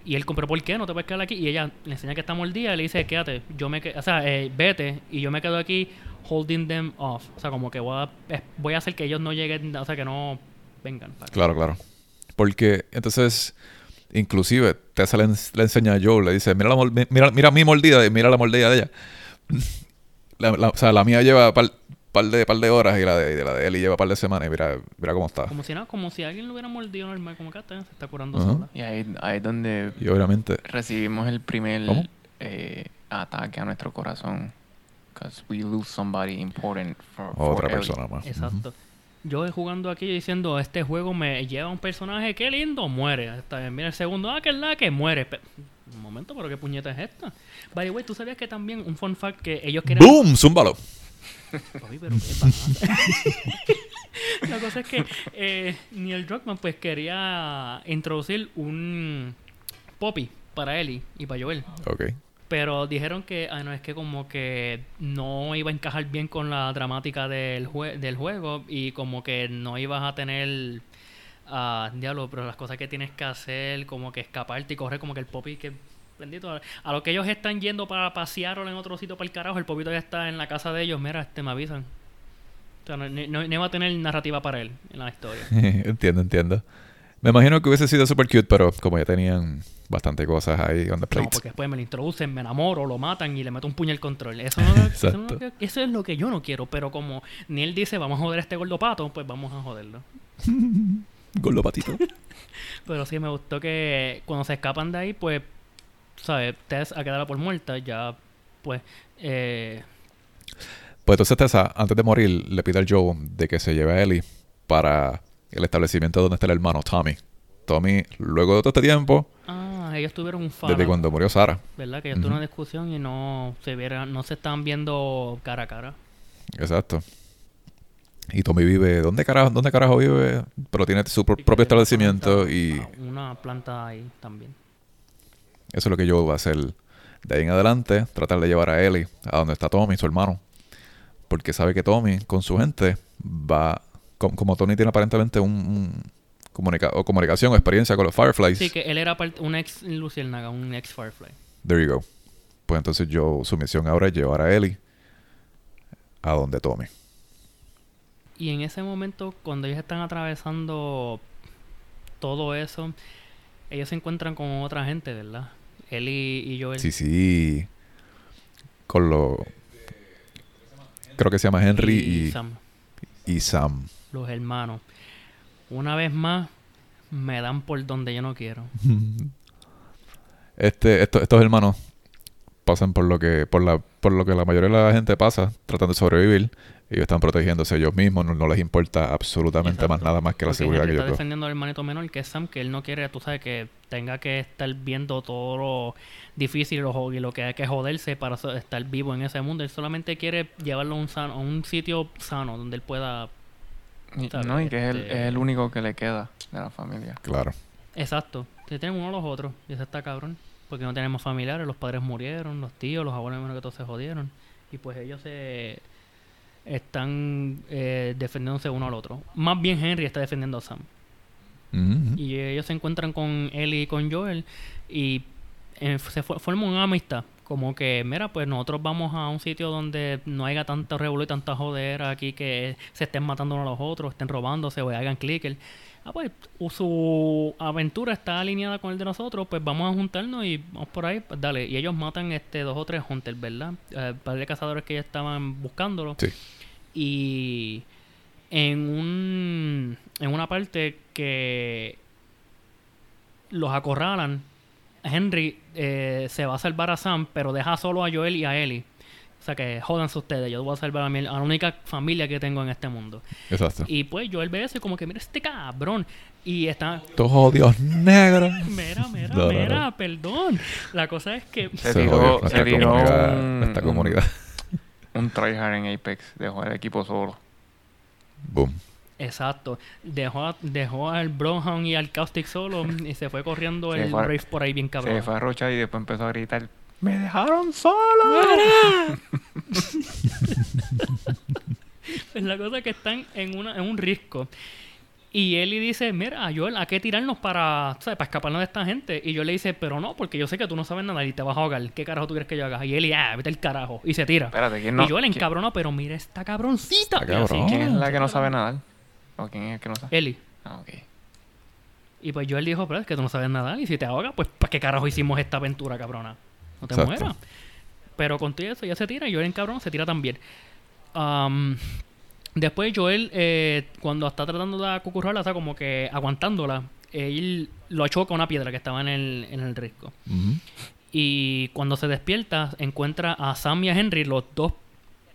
Y él, pero ¿por qué? No te puedes quedar aquí. Y ella le enseña que está mordida y le dice: Quédate, yo me o sea, eh, vete. Y yo me quedo aquí holding them off. O sea, como que voy a, voy a hacer que ellos no lleguen, o sea, que no vengan. para. Claro, claro. Porque entonces, inclusive, Tessa le, le enseña a Joel, le dice, mira, la mira, mira mi mordida y mira la mordida de ella. [laughs] La- la- o sea, la mía lleva par, par de, par de horas y la de, y la de Ellie lleva par de semanas y mira, mira cómo está. Como si nada, como si alguien lo hubiera mordido normal, como que ah, se está curando sola. Y ahí, ahí es donde Y obviamente, recibimos el primer eh, ataque a nuestro corazón. Because we lose somebody important for, for otra Ellie. persona más. Exacto. Yo jugando aquí diciendo, este juego me lleva a un personaje, qué lindo, muere. Está bien, mira el segundo, ah, que es la que muere. Pe- un momento, pero qué puñeta es esta. By the way, ¿tú sabías que también, un fun fact, que ellos querían... ¡Boom! ¡Zúmbalo! Papi, pero qué pasa. [laughs] La cosa es que eh, Neil Druckmann pues quería introducir un Poppy para Ellie y para Joel. Ok. Pero dijeron que, ah, no, es que como que no iba a encajar bien con la dramática del, jue- del juego y como que no ibas a tener, ah, diablo, pero las cosas que tienes que hacer, como que escaparte y correr, como que el Poppy que, bendito, a, lo que ellos están yendo para pasear o en otro sitio para el carajo, el Poppy todavía está en la casa de ellos, mira, este me avisan. O sea, no, no- no iba a tener narrativa para él en la historia. [laughs] entiendo, entiendo. Me imagino que hubiese sido super cute, pero como ya tenían bastante cosas ahí on the No, plate. porque después me lo introducen, me enamoro, lo matan y le meto un puño al control. Eso, no, eso, no- es lo que yo no quiero. Pero como ni él dice, vamos a joder a este gordo pato, pues vamos a joderlo. [laughs] Gordo patito. [laughs] Pero sí me gustó que cuando se escapan de ahí, pues, ¿sabes? Tess a quedarla por muerta, ya, pues, eh, Pues entonces Tessa, antes de morir, le pide al Joe de que se lleve a Ellie para el establecimiento donde está el hermano Tommy. Tommy, luego de todo este tiempo, ah, ellos tuvieron un faro, desde cuando murió Sara. ¿verdad? Que ellos tuvieron una discusión y no se vieran, no se estaban viendo cara a cara. Exacto. Y Tommy vive, ¿dónde carajo, dónde carajo vive? Pero tiene su pro- propio establecimiento planta- y ah, Una planta ahí también. Eso es lo que Joe va a hacer de ahí en adelante, tratar de llevar a Ellie a donde está Tommy, su hermano. Porque sabe que Tommy, con su gente, va, com- como Tony tiene aparentemente un, un comunica- o comunicación o experiencia con los Fireflies. Sí, que él era un ex Luciérnaga, un ex Firefly. There you go. Pues entonces yo, su misión ahora es llevar a Ellie a donde Tommy. Y en ese momento, cuando ellos están atravesando todo eso, ellos se encuentran con otra gente, ¿verdad? Él y, y Joel. Sí, sí. Con lo... Creo que se llama Henry y, Sam, y Sam. los hermanos. Una vez más, me dan por donde yo no quiero. [laughs] Este, esto- estos hermanos pasan por lo que por la por lo que la mayoría de la gente pasa tratando de sobrevivir ellos están protegiéndose ellos mismos no, no les importa absolutamente más nada más que la Porque seguridad que está defendiendo al hermanito menor, que es Sam, que él no quiere, tú sabes, que tenga que estar viendo todo lo difícil y lo, y lo que hay que joderse para estar vivo en ese mundo. Él solamente quiere llevarlo a un, sano, a un sitio sano donde él pueda... No, y que es el, Este- es el único que le queda de la familia. claro Exacto. Se tienen uno a los otros. Y ese está cabrón. porque no tenemos familiares, los padres murieron, los tíos, los abuelos, menos que todos se jodieron. Y pues ellos se están eh, defendiéndose uno al otro. Más bien Henry está defendiendo a Sam. Ujú. Y ellos se encuentran con Ellie y con Joel y eh, se fo- forman una amistad. Como que, mira, pues nosotros vamos a un sitio donde no haya tanta revuelo y tanta jodera aquí que se estén matando unos a los otros, estén robándose o hagan clicker. Ah, pues su aventura está alineada con el de nosotros, pues vamos a juntarnos y vamos por ahí, pues dale. Y ellos matan este dos o tres hunters, ¿verdad? Eh, par de cazadores que ya estaban buscándolo Sí. Y en un en una parte que los acorralan Henry eh, se va a salvar a Sam pero deja solo a Joel y a Ellie o sea que jódanse ustedes yo voy a salvar a, mi- a la única familia que tengo en este mundo Exacto. y pues Joel ve eso y como que mira este cabrón y está Estos odios negros. [laughs] mira mira No, mira no. perdón la cosa es que Se Se tiró- se un- comunidad. Un tryhard en Apex. Dejó el equipo solo. Boom. Exacto. Dejó, a- dejó al Brownhound y al Caustic solo y se fue corriendo Se el fue Brave por ahí bien cabrón. Se fue a rochar y después empezó a gritar. ¡Me dejaron solo! Pues [laughs] [laughs] la cosa es que están en, una, en un risco. Y Ellie dice, mira, Joel, ¿a qué tirarnos para, ¿sabes? para escaparnos de esta gente? Y yo le dice, pero no, porque yo sé que tú no sabes nada y te vas a ahogar. ¿Qué carajo tú quieres que yo haga? Y Ellie, ah, vete el carajo. Y se tira. Espérate, ¿quién no? y Joel ¿quién, encabronado, pero mira esta cabroncita. Así, cabrón. quién es la que no sabe nadar? ¿O quién es el que no sabe? Ellie. Ah, ok. Y pues Joel dijo, pero es que tú no sabes nadar. Y si te ahogas, pues ¿para qué carajo hicimos esta aventura, cabrona? No te Exacto. mueras. Pero con todo eso ya se tira y Joel en cabrón se tira también. Am, después Joel, eh, cuando está tratando de acucurrarla, o sea, como que aguantándola, él lo choca una piedra que estaba en el, en el risco. Y cuando se despierta, encuentra a Sam y a Henry, los dos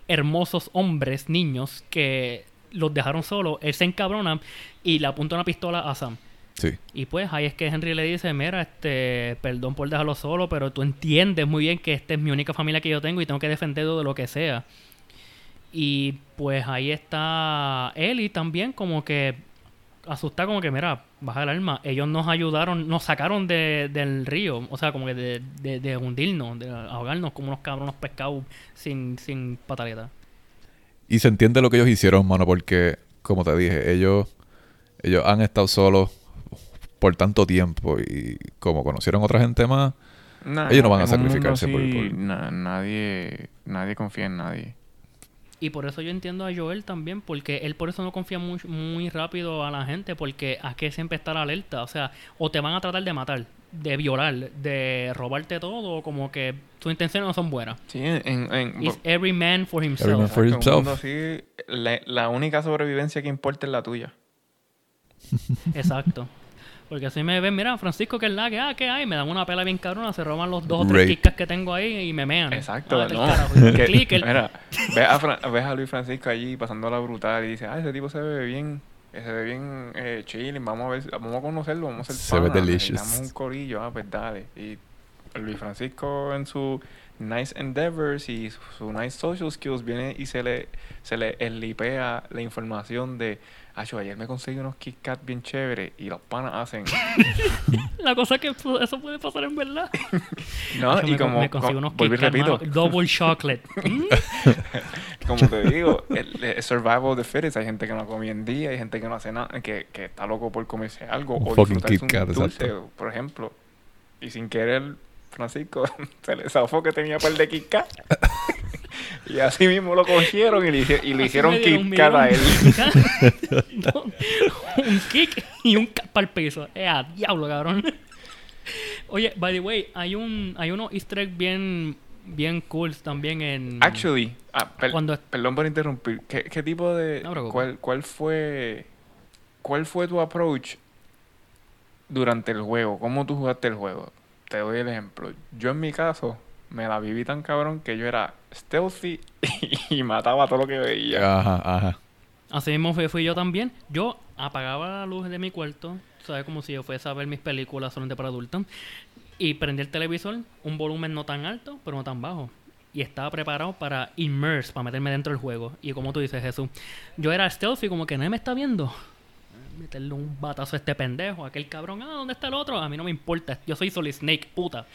hermosos hombres, niños, que los dejaron solos. Él se encabrona y le apunta una pistola a Sam. Sí. Y pues ahí es que Henry le dice, mira, este, perdón por dejarlo solo, pero tú entiendes muy bien que esta es mi única familia que yo tengo y tengo que defenderlo de lo que sea. Y pues ahí está Ellie también como que asustada como que, mira, baja el arma. Ellos nos ayudaron, nos sacaron de- del río, o sea, como que de, de, de hundirnos, de ahogarnos como unos cabrones pescados sin, sin pataleta. Y se entiende lo que ellos hicieron, mano, porque, como te dije, ellos, ellos han estado solos por tanto tiempo y como conocieron otra gente más, Nah, Ellos no van a mundo sacrificarse por- por- na- nadie, nadie confía en nadie. Y por eso yo entiendo a Joel también, porque él por eso no confía muy, muy rápido a la gente, porque hay que siempre estar alerta. O sea, o te van a tratar de matar, de violar, de robarte todo, o como que tus intenciones no son buenas. Sí, en, en, It's every man for himself. Every man for himself. mundo así, la, la única sobrevivencia que importa es la tuya. Exacto. Porque así me ven, mira, Francisco, que es la que, ah, ¿qué hay? Me dan una pela bien cabrona, se roban los dos o tres kickas que tengo ahí y me mean. Exacto, Ah, no. [laughs] Que- click, el- mira, ves a, Fra- ves a Luis Francisco allí pasando la brutal y dice, ah, ese tipo se ve bien, se ve bien eh, chilling, vamos a ver, vamos a conocerlo, vamos a hacer Se ve delicious. un corillo, ah, pues dale. Y Luis Francisco en su nice endeavors y su, su nice social skills viene y se le, se le eslipea la información de, ah, yo ayer me conseguí unos Kit Kat bien chéveres y los panas hacen, [laughs] La cosa es que eso puede pasar en verdad. [laughs] ¿no? Yo y me, como, me unos Kit Kat, repito, mano, double chocolate. [laughs] Mm. Como te digo, el, el survival of the fittest. Hay gente que no come en día, hay gente que no hace nada, que, que está loco por comerse algo Un o fucking disfrutarse Kit Kat, un dulce, exacto. por ejemplo. Y sin querer, Francisco se le zafó que tenía par de Kit Kat. [laughs] y así mismo lo cogieron y le, y hicieron Kat a él. [laughs] [laughs] un kick y un para el piso. Eh, diablo, cabrón. Oye, by the way, hay un hay unos easter eggs bien bien cool también en Actually, ah, per- Cuando- perdón por interrumpir. ¿Qué, qué tipo de... No cuál, ¿Cuál fue... ¿Cuál fue tu approach durante el juego? ¿Cómo tú jugaste el juego? Te doy el ejemplo. Yo en mi caso me la viví tan cabrón que yo era stealthy [laughs] y mataba todo lo que veía. Ajá, ajá. Así mismo fui, fui yo también. Yo apagaba la luz de mi cuarto, ¿sabes? Como si yo fuese a ver mis películas solamente para adultos. Y prendí el televisor, un volumen no tan alto, pero no tan bajo. Y estaba preparado para immerse, para meterme dentro del juego. Y como tú dices, Jesús, yo era stealthy, como que nadie me está viendo. Meterle un batazo a este pendejo, a aquel cabrón. Ah, ¿dónde está el otro? A mí no me importa. Yo soy Solid Snake, puta.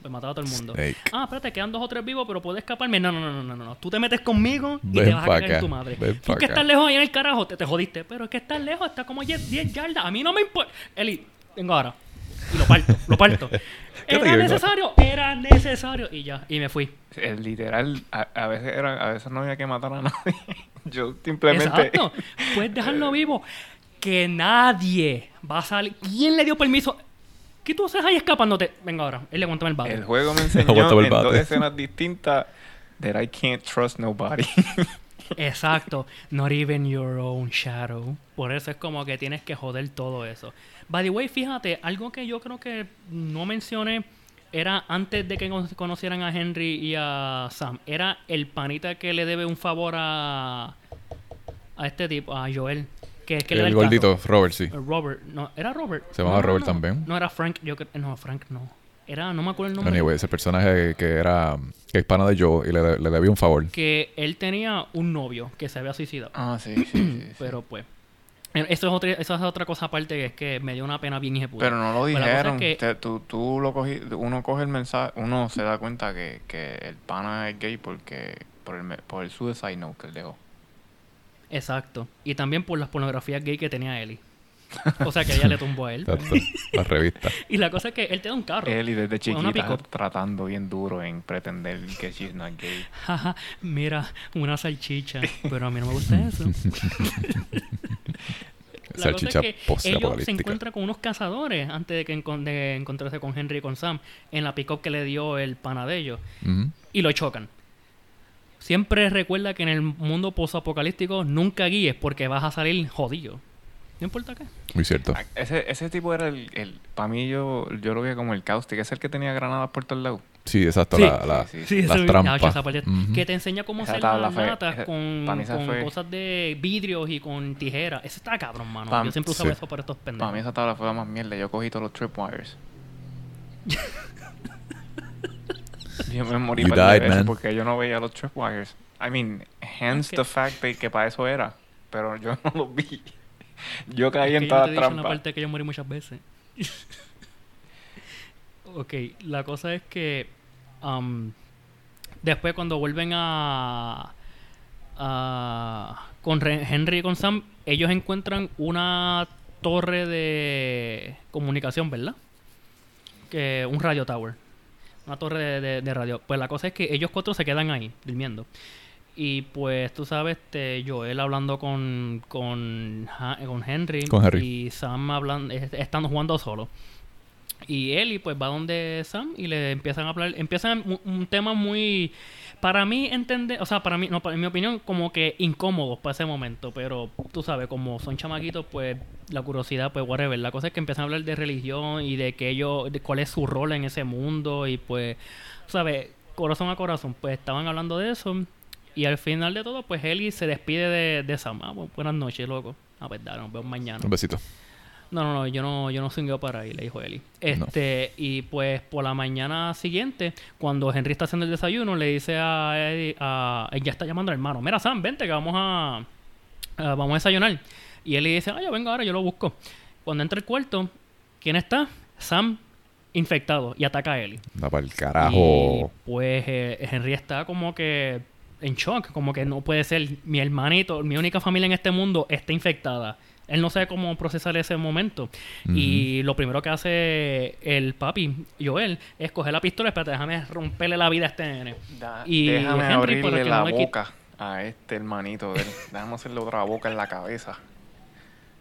Pues mataba a todo el mundo. Snake. Ah, espérate, quedan dos o tres vivos, pero puedes escaparme. No, no, no, no, no, no. Tú te metes conmigo y Ven te vas a cagar en tu madre. ven Tú que acá. estás lejos ahí en el carajo, te, te jodiste. Pero es que estás lejos, está como 10, 10 yardas. A mí no me importa. Eli, vengo ahora. Y lo parto, lo parto. [laughs] ¿Era necesario? Era necesario. Y ya, y me fui. Eh, literal, a, a veces era, a veces no había que matar a nadie. [laughs] Yo simplemente. Exacto. Puedes dejarlo [laughs] vivo. Que nadie va a salir. ¿Quién le dio permiso? ¿Qué tú haces ahí escapándote? Venga ahora, él levántame el bate. El juego me [laughs] enseñó Aguántame en dos escenas distintas that I can't trust nobody. [laughs] Exacto. Not even your own shadow. Por eso es como que tienes que joder todo eso. By the way, fíjate, algo que yo creo que no mencioné era antes de que con- conocieran a Henry y a Sam. Era el panita que le debe un favor a a este tipo, a Joel. Que el carro. gordito, Robert, sí. Eh, Robert, no, era Robert. Se llamaba No, Robert no. también. No era Frank, yo creo, no, Frank no. Era, no me acuerdo el nombre. Anyway, ese personaje que era que es pana de Joe y le, le debía un favor. Que él tenía un novio que se había suicidado. ah, sí, sí, sí. sí. [clears throat] Pero pues. eh, Eso es, otra, eso es otra cosa aparte que es que me dio una pena bien hijeputa. Pero no lo es dijeron. que- Te- tú, tú lo cogí, uno coge el mensaje, uno se da cuenta que, que el pana es gay porque por el, por el suicide note que él dejó. Exacto. Y también por las pornografías gay que tenía Ellie. [laughs] O sea que ella le tumbó a él. Exacto. La revista. [laughs] Y la cosa es que él te da un carro. Él y desde chiquita tratando bien duro en pretender que she's not gay. [laughs] Jaja, mira, una salchicha. Pero a mí no me gusta eso. La Salchicha cosa es que ellos se encuentran con unos cazadores antes de que encon- de encontrarse con Henry y con Sam en la pick-up que le dio el pana de ellos. Y lo chocan. Siempre recuerda que en el mundo post-apocalíptico nunca guíes porque vas a salir jodido. No importa qué. Muy cierto. Ah, Ese, ese tipo era el, el para mí yo, yo lo veía como el caustic, es el que tenía granadas por todos lados. Sí, exacto. Sí. La, la- Sí, sí, las trampas. ah. Que te enseña cómo Esa hacer las fue- latas esa- con, para fue- cosas de vidrios y con tijeras. Eso está cabrón, mano. Pa- Yo siempre usaba sí. eso para estos Para pendejos. mí esa tabla fue la más mierda. Yo cogí todos los tripwires. [laughs] [laughs] yo me morí You died, veces man. porque yo no veía los tripwires. I mean, hence the fact de que para eso era. Pero yo no los vi. [laughs] Yo caí Es en que todas las trampas. parte que yo morí muchas veces. [laughs] ok, la cosa es que am, después cuando vuelven a, a- con Re- Henry y con Sam, ellos encuentran una torre de comunicación, ¿verdad? Que un radio tower. Una torre de, de- de radio. Pues la cosa es que ellos cuatro se quedan ahí, durmiendo. Y pues tú sabes, este, Joel hablando con, con, con Henry, Con Henry. y Sam hablando, es- estando jugando solo. Y Ellie pues va donde Sam y le empiezan a hablar, empiezan un, tema muy, para mí entender, o sea, para mí, no, para- en mi opinión, como que incómodos para ese momento, pero tú sabes, como son chamaquitos, pues la curiosidad, pues whatever. La cosa es que empiezan a hablar de religión y de que ellos, de cuál es su rol en ese mundo y pues, sabes, corazón a corazón, pues estaban hablando de eso y al final de todo, pues Ellie se despide de, de Sam. Ah, bu- buenas noches, loco. Ah, pues dale, nos vemos mañana. Un besito. No, no, no, yo no, yo no swingueo para ahí, le dijo Eli. Este, y pues por la mañana siguiente, cuando Henry está haciendo el desayuno, le dice a Eddie, a, ya está llamando al hermano, mira Sam, vente que vamos a, a- vamos a desayunar. Y él le dice, ah, yo vengo ahora, yo lo busco. Cuando entra al cuarto, ¿quién está? Sam infectado y ataca a Ellie. Da para el Y carajo. pues eh, Henry está como que en shock, como que no puede ser. Mi hermanito, mi única familia en este mundo está infectada. Él no sabe cómo procesar ese momento. Y lo primero que hace el papi, Joel, es coger la pistola. Espérate, déjame romperle la vida a este nene. Da- Y déjame Henry, abrirle la no boca a este hermanito de él. Déjame hacerle otra boca en la cabeza.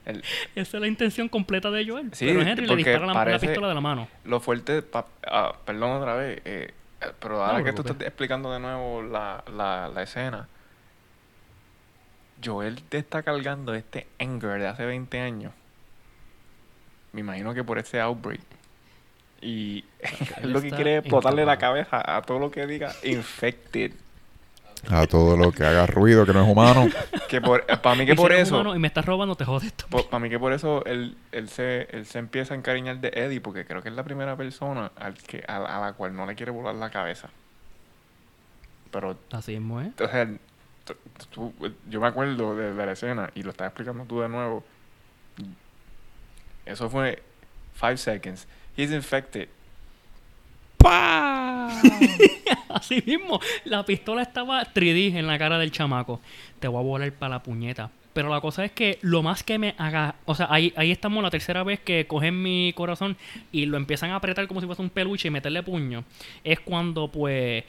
El- Esa es la intención completa de Joel. Sí, Pero Henry le porque dispara la, pistola de la mano. lo fuerte, pa- ah, perdón otra vez, eh, eh, pero ahora No que tú estás explicando de nuevo la, la, la escena, Joel te está cargando este anger de hace 20 años. Me imagino que por ese outbreak. Y [laughs] él lo que quiere es explotarle la cabeza a todo lo que diga infected. A todo lo que haga ruido, que no es humano. [laughs] Que por, para mí que por eso, humano y me estás robando, te jodes tú. para mí que por eso él, él, se, él se empieza a encariñar de Eddie, porque creo que es la primera persona al que, a, a la cual no le quiere volar la cabeza. Pero Así mismo, ¿eh? O sea, tú- yo me acuerdo de, de la escena y lo estás explicando tú de nuevo. Eso fue five seconds. He's infected. ¡Pa! [laughs] Así mismo, la pistola estaba 3D en la cara del chamaco. Te voy a volar para la puñeta. Pero la cosa es que lo más que me haga. O sea, ahí, ahí estamos la tercera vez que cogen mi corazón y lo empiezan a apretar como si fuese un peluche y meterle puño. Es cuando, pues.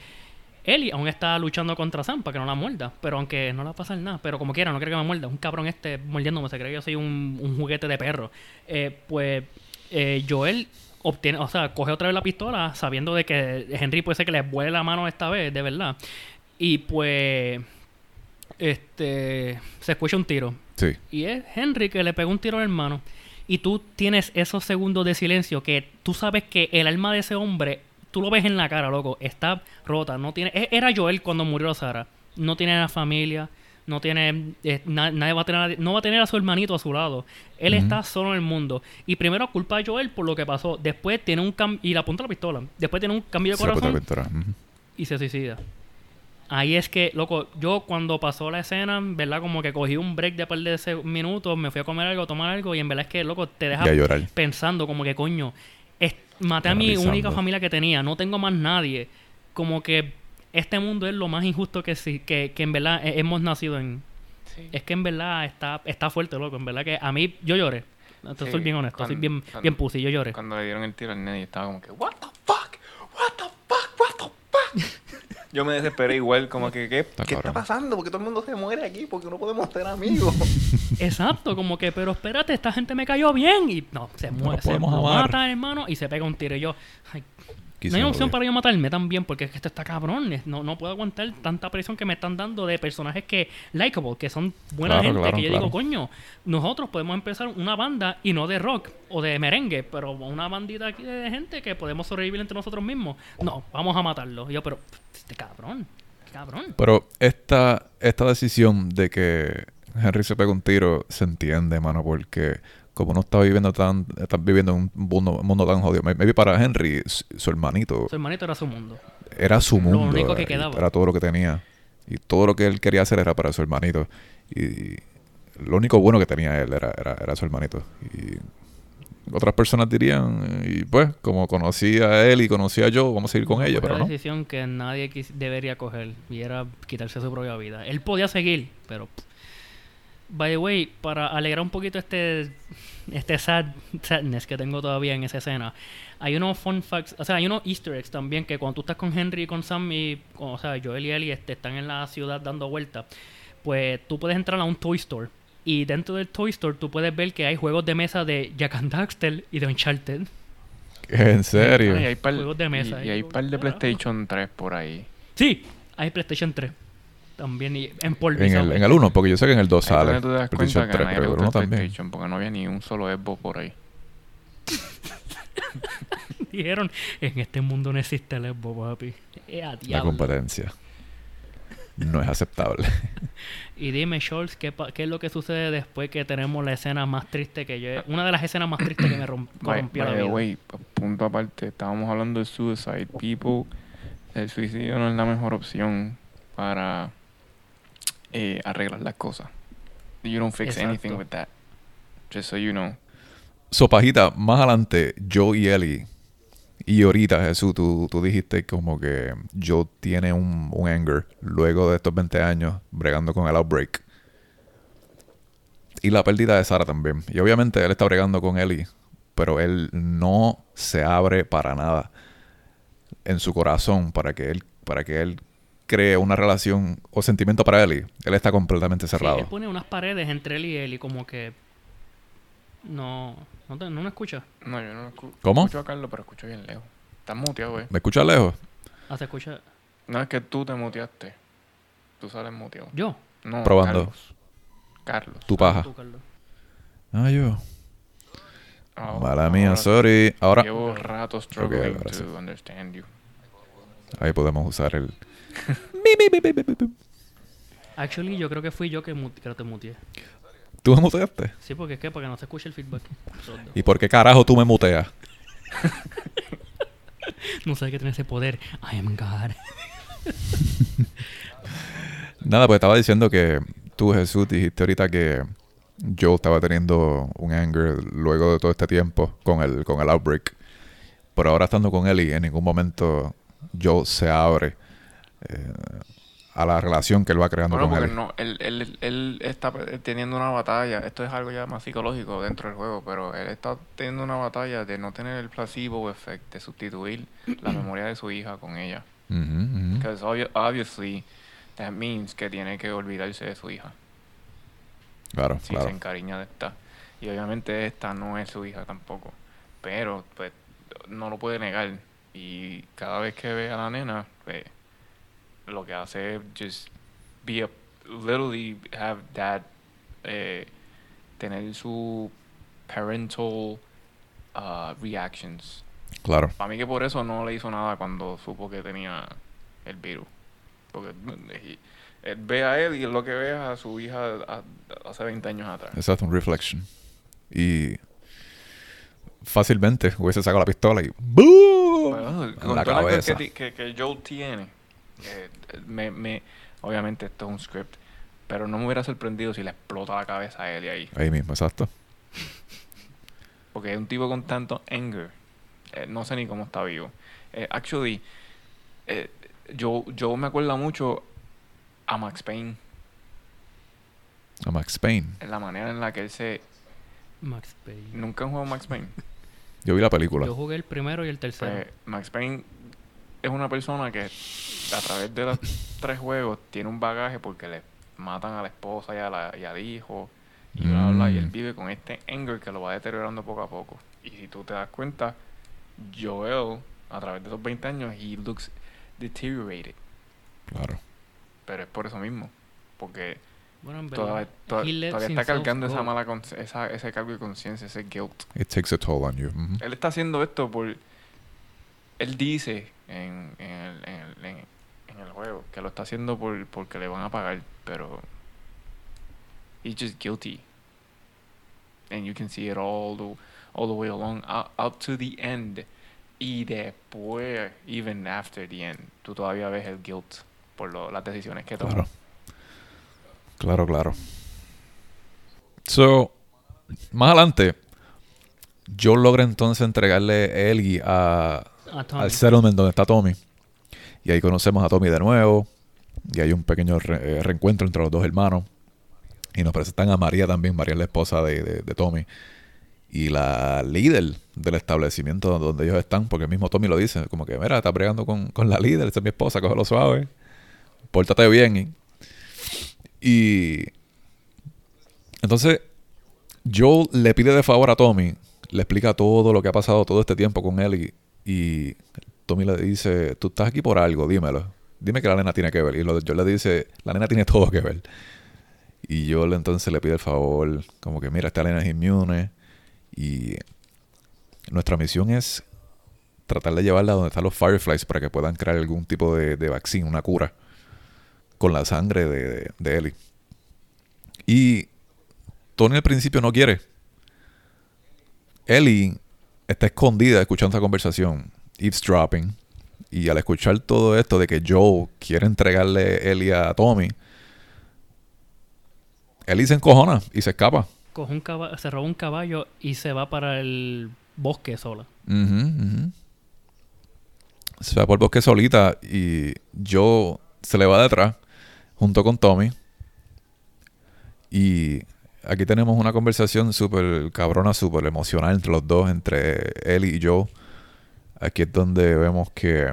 Ellie aún está luchando contra Sam para que no la muerda. Pero aunque no le va a pasar nada. Pero como quiera, no creo que me muerda. Un cabrón este mordiéndome. Se cree que yo soy un, un juguete de perro. Eh, pues eh, Joel obtiene, o sea, coge otra vez la pistola sabiendo de que Henry puede ser que le vuele la mano esta vez, de verdad. Y pues. Este. Se escucha un tiro. Sí. Y es Henry que le pegó un tiro al hermano. Y tú tienes esos segundos de silencio que tú sabes que el alma de ese hombre, tú lo ves en la cara, loco, está rota. No tiene, e- era Joel cuando murió Sara. No tiene una familia, no tiene, eh, na- nadie va a tener, no va a tener a su hermanito a su lado. Él está solo en el mundo. Y primero culpa a Joel por lo que pasó. Después tiene un cambio, y le apunta la pistola. Después tiene un cambio de la corazón la y se suicida. Ahí es que, loco, yo cuando pasó la escena, ¿verdad? Como que cogí un break de par de minutos, me fui a comer algo, a tomar algo, y en verdad es que, loco, te deja pensando como que, coño, maté a mi única familia que tenía, no tengo más nadie. Como que este mundo es lo más injusto que sí, que, que en verdad he- hemos nacido en. Sí. Es que en verdad está, está fuerte, loco. En verdad que a mí, yo lloré. Te Sí, soy bien honesto, soy cuando- bien, cuando- bien pussy, yo lloré. Cuando le dieron el tiro al nene, yo estaba como que, ¿What the fuck? ¿What the fuck? Yo me desesperé igual, como que, ¿qué, ¿qué está pasando? Porque todo el mundo se muere aquí, porque no podemos ser amigos. [laughs] Exacto, como que, pero espérate, esta gente me cayó bien. Y no, se muere, se mata, hermano, y se pega un tiro. Y yo, ay, no hay opción para yo matarme también, porque es que esto está cabrón. No, no puedo aguantar tanta presión que me están dando de personajes que, likable, que son buena Claro, gente, claro, que yo claro. digo, coño, nosotros podemos empezar una banda y no de rock o de merengue, pero una bandita aquí de gente que podemos sobrevivir entre nosotros mismos. No, vamos a matarlo. Y yo, pero, este cabrón, cabrón. Pero esta, esta decisión de que Henry se pegue un tiro se entiende, mano, porque como no está viviendo tan, está viviendo en un mundo, un mundo tan jodido. May- Maybe para Henry, su, hermanito Su hermanito era su mundo. era su Lo mundo. único que y quedaba. Era todo lo que tenía. Y todo lo que él quería hacer era para su hermanito. Y lo único bueno que tenía él era, era, era su hermanito. Y otras personas dirían, y pues, como conocí a él y conocí a yo, vamos a ir con ellos, Fue pero no. decisión que nadie debería coger y era quitarse su propia vida. Él podía seguir, pero pff. By the way, para alegrar un poquito este este sad, sadness que tengo todavía en esa escena, hay unos fun facts, o sea, hay unos Easter eggs también que cuando tú estás con Henry y con Sam y o sea, Joel y Ellie este, están en la ciudad dando vueltas, pues tú puedes entrar a un toy store y dentro del toy store tú puedes ver que hay juegos de mesa de Jack and Daxter y de Uncharted. En serio. Ay, hay par, Juegos de mesa, y, y y hay yo, par de. PlayStation 3 por ahí. Sí, hay PlayStation 3. También y en. En el, en el 1, porque yo sé que en el 2 Ahí es sale. donde tú te das PlayStation cuenta que a 3, nadie le pero el gusta 1 el también. PlayStation porque no había ni un solo Xbox por ahí. [laughs] Dijeron, en este mundo no existe el Xbox, papi. Eh, a La diablo. competencia. No es aceptable. [laughs] Y dime, Scholz, ¿qué, pa- ¿qué es lo que sucede después que tenemos la escena más triste que yo... Una de las escenas más tristes que me rom- By, corrompió la vida. way, punto aparte, estábamos hablando de suicide. People, el suicidio no es la mejor opción para eh, arreglar las cosas. You don't fix Exacto. anything with that. Just so you know. Sopajita, más adelante, yo y Eli. Y ahorita, Jesús, tú, tú dijiste como que Joe tiene un, un anger luego de estos 20 años bregando con el outbreak. Y la pérdida de Sara también. Y obviamente él está bregando con Eli, pero él no se abre para nada en su corazón para que él, para que él cree una relación o sentimiento para Eli. Él está completamente Sí, cerrado. él pone unas paredes entre él y él y como que... No, no, te- no me escucha. No, yo no escu- ¿Cómo? escucho a Carlos, pero escucho bien lejos. Estás muteado, eh. ¿Me escuchas lejos? Ah, se escucha... No es que tú te muteaste. Tú sales muteado. Yo. No, Probando. Carlos. Carlos. Tu paja. Tú, Carlos. Ah, yo. Ahora- Mala mía, ahora sorry. Ahora Llevo rato struggling ahora to sí. understand you. ahí podemos usar el. [laughs] Actually, yo creo que fui yo que, que te muteé. ¿Tú me muteaste? Sí, porque es que para que no se escuche el feedback. [laughs] ¿Y por qué carajo tú me muteas? [laughs] No sabe que tiene ese poder. I am God. Nada, pues estaba diciendo que tú, Jesús, dijiste ahorita que yo estaba teniendo un anger luego de todo este tiempo con el, con el outbreak. Pero ahora estando con Ellie, en ningún momento Joel se abre eh, a la relación que él va creando Bueno, con porque Ellie. no, él, él, él está teniendo una batalla. Esto es algo ya más psicológico dentro del juego, pero él está teniendo una batalla de no tener el placebo effect, de sustituir la memoria de su hija con ella. Because obvi- obviously that means que tiene que olvidarse de su hija Claro, si se encariña de esta. Y obviamente esta no es su hija tampoco. Pero pues no lo puede negar. Y cada vez que ve a la nena, pues lo que hace es just be a literally have that eh, tener su parental uh, reactions. Claro. Para mí que por eso no le hizo nada cuando supo que tenía el virus. Porque eh, él ve a él y lo que ve es a su hija a- hace 20 años atrás. Exacto, un reflection. Y fácilmente hubiese sacado la pistola y ¡boom! Bueno, en con la cabeza. que, que, que Joel tiene, eh, me, me, obviamente esto es un script, pero no me hubiera sorprendido si le explota la cabeza a él y ahí. Ahí mismo, exacto. Porque es un tipo con tanto anger. eh, no sé ni cómo está vivo. Eh, actually, eh, yo, yo me acuerdo mucho a Max Payne. A Max Payne. En la manera en la que él se... Max Payne. Nunca han jugado Max Payne. Yo vi la película. Yo jugué el primero y el tercero. Pues, Max Payne es una persona que a través de los tres juegos tiene un bagaje porque le matan a la esposa y, a la- y al hijo y bla bla bla, y él Mm. vive con este anger que lo va deteriorando poco a poco y si tú te das cuenta Joel a través de esos 20 años he looks deteriorated Claro. pero es por eso mismo porque bueno, en toda- verdad, toda- he lets todavía está cargando esa mala con- esa, ese cargo de conciencia ese guilt It takes a toll on you. Ujú. él está haciendo esto por él dice en, el, en, el, en, el juego que lo está haciendo por porque le van a pagar pero he's just guilty and you can see it all the all the way along out, out to the end y después even after the end tú todavía ves el guilt por lo- las decisiones que toma Claro. Claro, claro. So, más adelante, yo logra entonces entregarle Ellie a, A al settlement donde está Tommy. Y ahí conocemos a Tommy de nuevo. Y hay un pequeño eh, reencuentro entre los dos hermanos. Y nos presentan a María también. María es la esposa de, de- Tommy. Y la líder del establecimiento donde ellos están. Porque mismo Tommy lo dice. Como que, mira, está bregando con, con la líder. Esa es mi esposa. Cógelo suave. Pórtate bien. Y, y entonces Joel le pide de favor a Tommy, le explica todo lo que ha pasado todo este tiempo con él y, y Tommy le dice, tú estás aquí por algo, dímelo. Dime que la nena tiene que ver. Y Joel le dice, la nena tiene todo que ver. Y Joel entonces le pide el favor, como que mira, esta nena es inmune y nuestra misión es tratar de llevarla a donde están los Fireflies para que puedan crear algún tipo de, de vaccine, una cura, con la sangre de, de, de Ellie. Y Tony al principio no quiere. Ellie está escondida escuchando esa conversación, eavesdropping. Y al escuchar todo esto de que Joe quiere entregarle Ellie a Tommy, Ellie se encojona y se escapa. Coge un caba- se roba un caballo y se va para el bosque sola. Se va por el bosque solita y Joe se le va detrás junto con Tommy. Y aquí tenemos una conversación súper cabrona, súper emocional entre los dos, entre Ellie y Joe. Aquí es donde vemos que,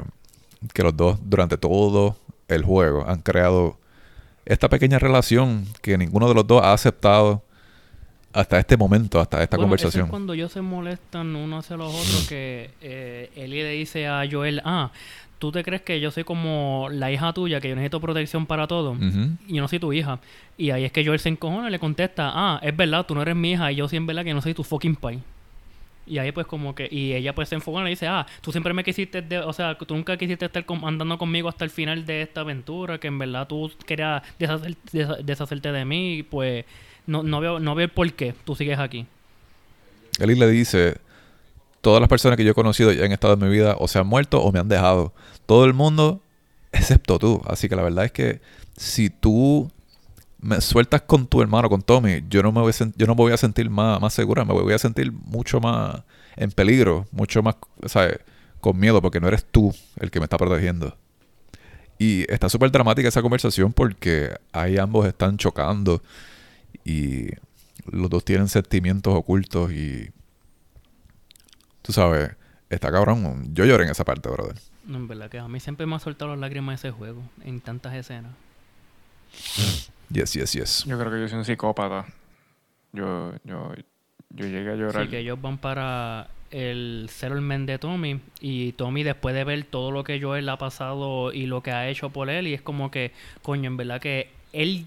que los dos durante todo el juego han creado esta pequeña relación que ninguno de los dos ha aceptado hasta este momento, hasta esta Bueno, eso conversación. es cuando ellos se molestan uno hacia los otros que eh, Ellie le dice a Joel, ah, ¿tú te crees que yo soy como la hija tuya, que yo necesito protección para todo? Ujú. Y yo no soy tu hija. Y ahí es que Joel se encojona y le contesta, ah, es verdad, tú no eres mi hija y yo sí en verdad que no soy tu fucking pai. Y ahí pues como que, y ella pues se enfoca y le dice, ah, tú siempre me quisiste, de- o sea, tú nunca quisiste estar com- andando conmigo hasta el final de esta aventura, que en verdad tú querías deshacer- desha- deshacerte de mí, y pues no, no, veo, no veo el por qué tú sigues aquí. Ellie le dice, todas las personas que yo he conocido y han estado en mi vida o se han muerto o me han dejado. Todo el mundo excepto tú. Así que la verdad es que si tú me sueltas con tu hermano, con Tommy, yo no me voy a, yo no voy a sentir más, más segura, me voy a sentir mucho más en peligro, mucho más, ¿sabes? con miedo porque no eres tú el que me está protegiendo. Y está súper dramática esa conversación porque ahí ambos están chocando y los dos tienen sentimientos ocultos y tú sabes, está cabrón. Yo lloré en esa parte, brother. No, en verdad que a mí siempre me ha soltado las lágrimas ese juego, en tantas escenas. Yes, yes, yes. Yo creo que yo soy un psicópata. Yo, yo, yo llegué a llorar. Así que ellos van para el settlement de Tommy y Tommy después de ver todo lo que Joel ha pasado y lo que ha hecho por él y es como que, coño, en verdad que él,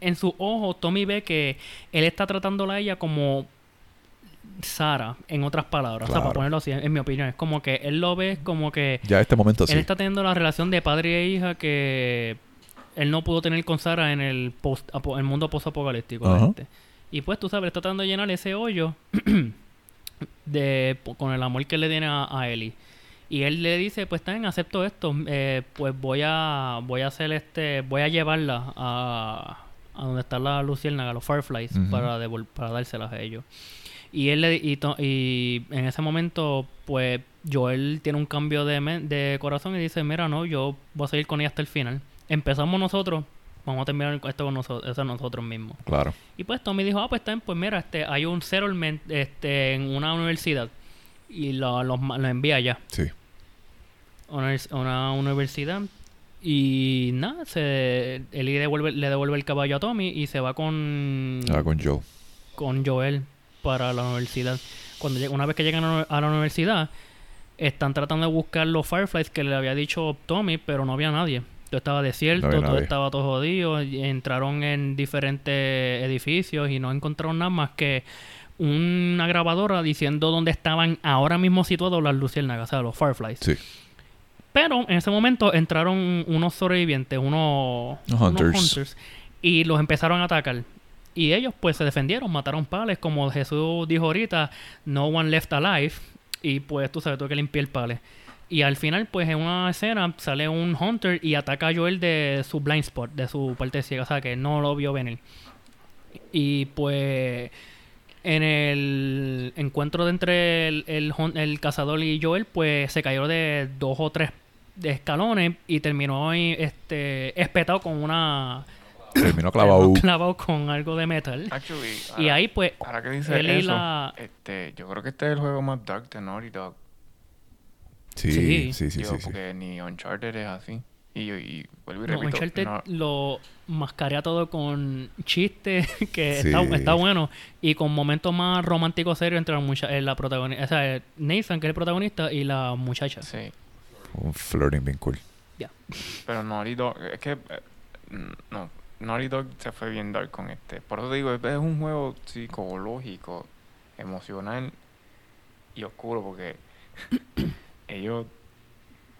en sus ojos, Tommy ve que él está tratándola a ella como Sara, en otras palabras, o sea, para ponerlo así, en mi opinión, es como que él lo ve como que Ya este momento sí. él está teniendo la relación de padre e hija que él no pudo tener con Sara en el post apo- el mundo post-apocalíptico. Y pues tú sabes, está tratando de llenar ese hoyo [clears throat] de con el amor que le tiene a, a Ellie. Y él le dice, pues bien, acepto esto, eh, pues voy a voy a hacer este, voy a llevarla a, a donde está la luciérnaga, los Fireflies, para para dárselas a ellos. Y él le, y, y en ese momento, pues Joel tiene un cambio de, corazón y dice, mira, no, yo voy a seguir con ella hasta el final. Empezamos nosotros, vamos a terminar esto con nosotros, eso nosotros mismos. Claro. Y pues Tommy dijo, ah, pues bien, pues mira, este, hay un settlement este, en una universidad. Y lo, lo envía allá Sí. una, una universidad. Y nada, se, Eli devuelve, le devuelve el caballo a Tommy y se va con, Ah, con Joe. con Joel para la universidad. Cuando llega- una vez que llegan a la- universidad, están tratando de buscar los Fireflies que le había dicho Tommy, pero no había nadie. Todo estaba desierto, No todo estaba todo jodido. entraron en diferentes edificios y no encontraron nada más que una grabadora diciendo dónde estaban ahora mismo situados las luciérnagas, o sea, los Fireflies. Sí. Pero en ese momento entraron unos sobrevivientes, unos, Unos unos hunters. y los empezaron a atacar. Y ellos pues se defendieron, mataron pales, como Jesús dijo ahorita, no one left alive. Y pues tú sabes, tuve que limpiar pales. Y al final, pues en una escena sale un hunter y ataca a Joel de su blind spot, de su parte ciega, o sea que no lo vio venir. Y pues en el encuentro de entre el, el, cazador y Joel, pues se cayó de dos o tres escalones y terminó este espetado con una Terminó clavado. clavado con algo de metal. Actually, Y ahora- ahí pues Ahora que dice él y eso, la- este, yo creo que este es el juego más dark de Naughty Dog. Sí, Sí. sí, sí, Digo, sí. sí. porque ni Uncharted es así. Y, y vuelvo y no, repito, Uncharted no- lo mascarea todo con chistes [laughs] que Sí. está, está bueno y con momentos más románticos serios entre la, mucha- eh, la protagonista, o sea, Nathan que es el protagonista y la muchacha. sí. Un flirting bien cool. Pero Naughty Dog, es que, eh, no, Naughty Dog se fue bien dark con este. Por eso digo, es un juego psicológico, emocional y oscuro porque [coughs] ellos,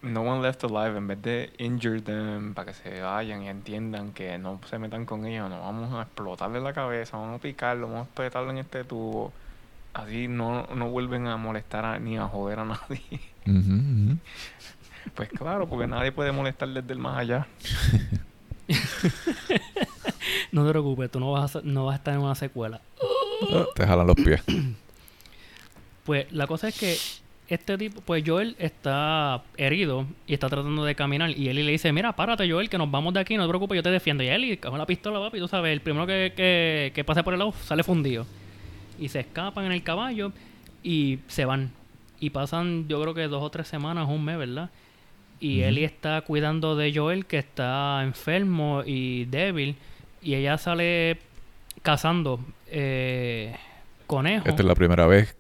no one left alive, en vez de injure them para que se vayan y entiendan que no se metan con ellos, no vamos a explotarle la cabeza, vamos a picarlo, vamos a petarlo en este tubo. Así no, no vuelven a molestar a- ni a joder a nadie. [laughs] Pues claro, porque nadie puede molestar desde el más allá. [laughs] [laughs] No te preocupes, tú no vas a, no vas a estar en una secuela. Ah, Te jalan los pies. [clears throat] Pues la cosa es que este tipo, pues Joel está herido y está tratando de caminar. Y Eli le dice, mira, párate Joel, que nos vamos de aquí, no te preocupes, yo te defiendo. Y Eli, con la pistola, papi, tú sabes, el primero que, que, que pase por el lado sale fundido. Y se escapan en el caballo y se van. Y pasan, yo creo que dos o tres semanas, un mes, ¿verdad? Y Ujú. Eli está cuidando de Joel, que está enfermo y débil. Y ella sale cazando eh, conejos. Esta es la primera vez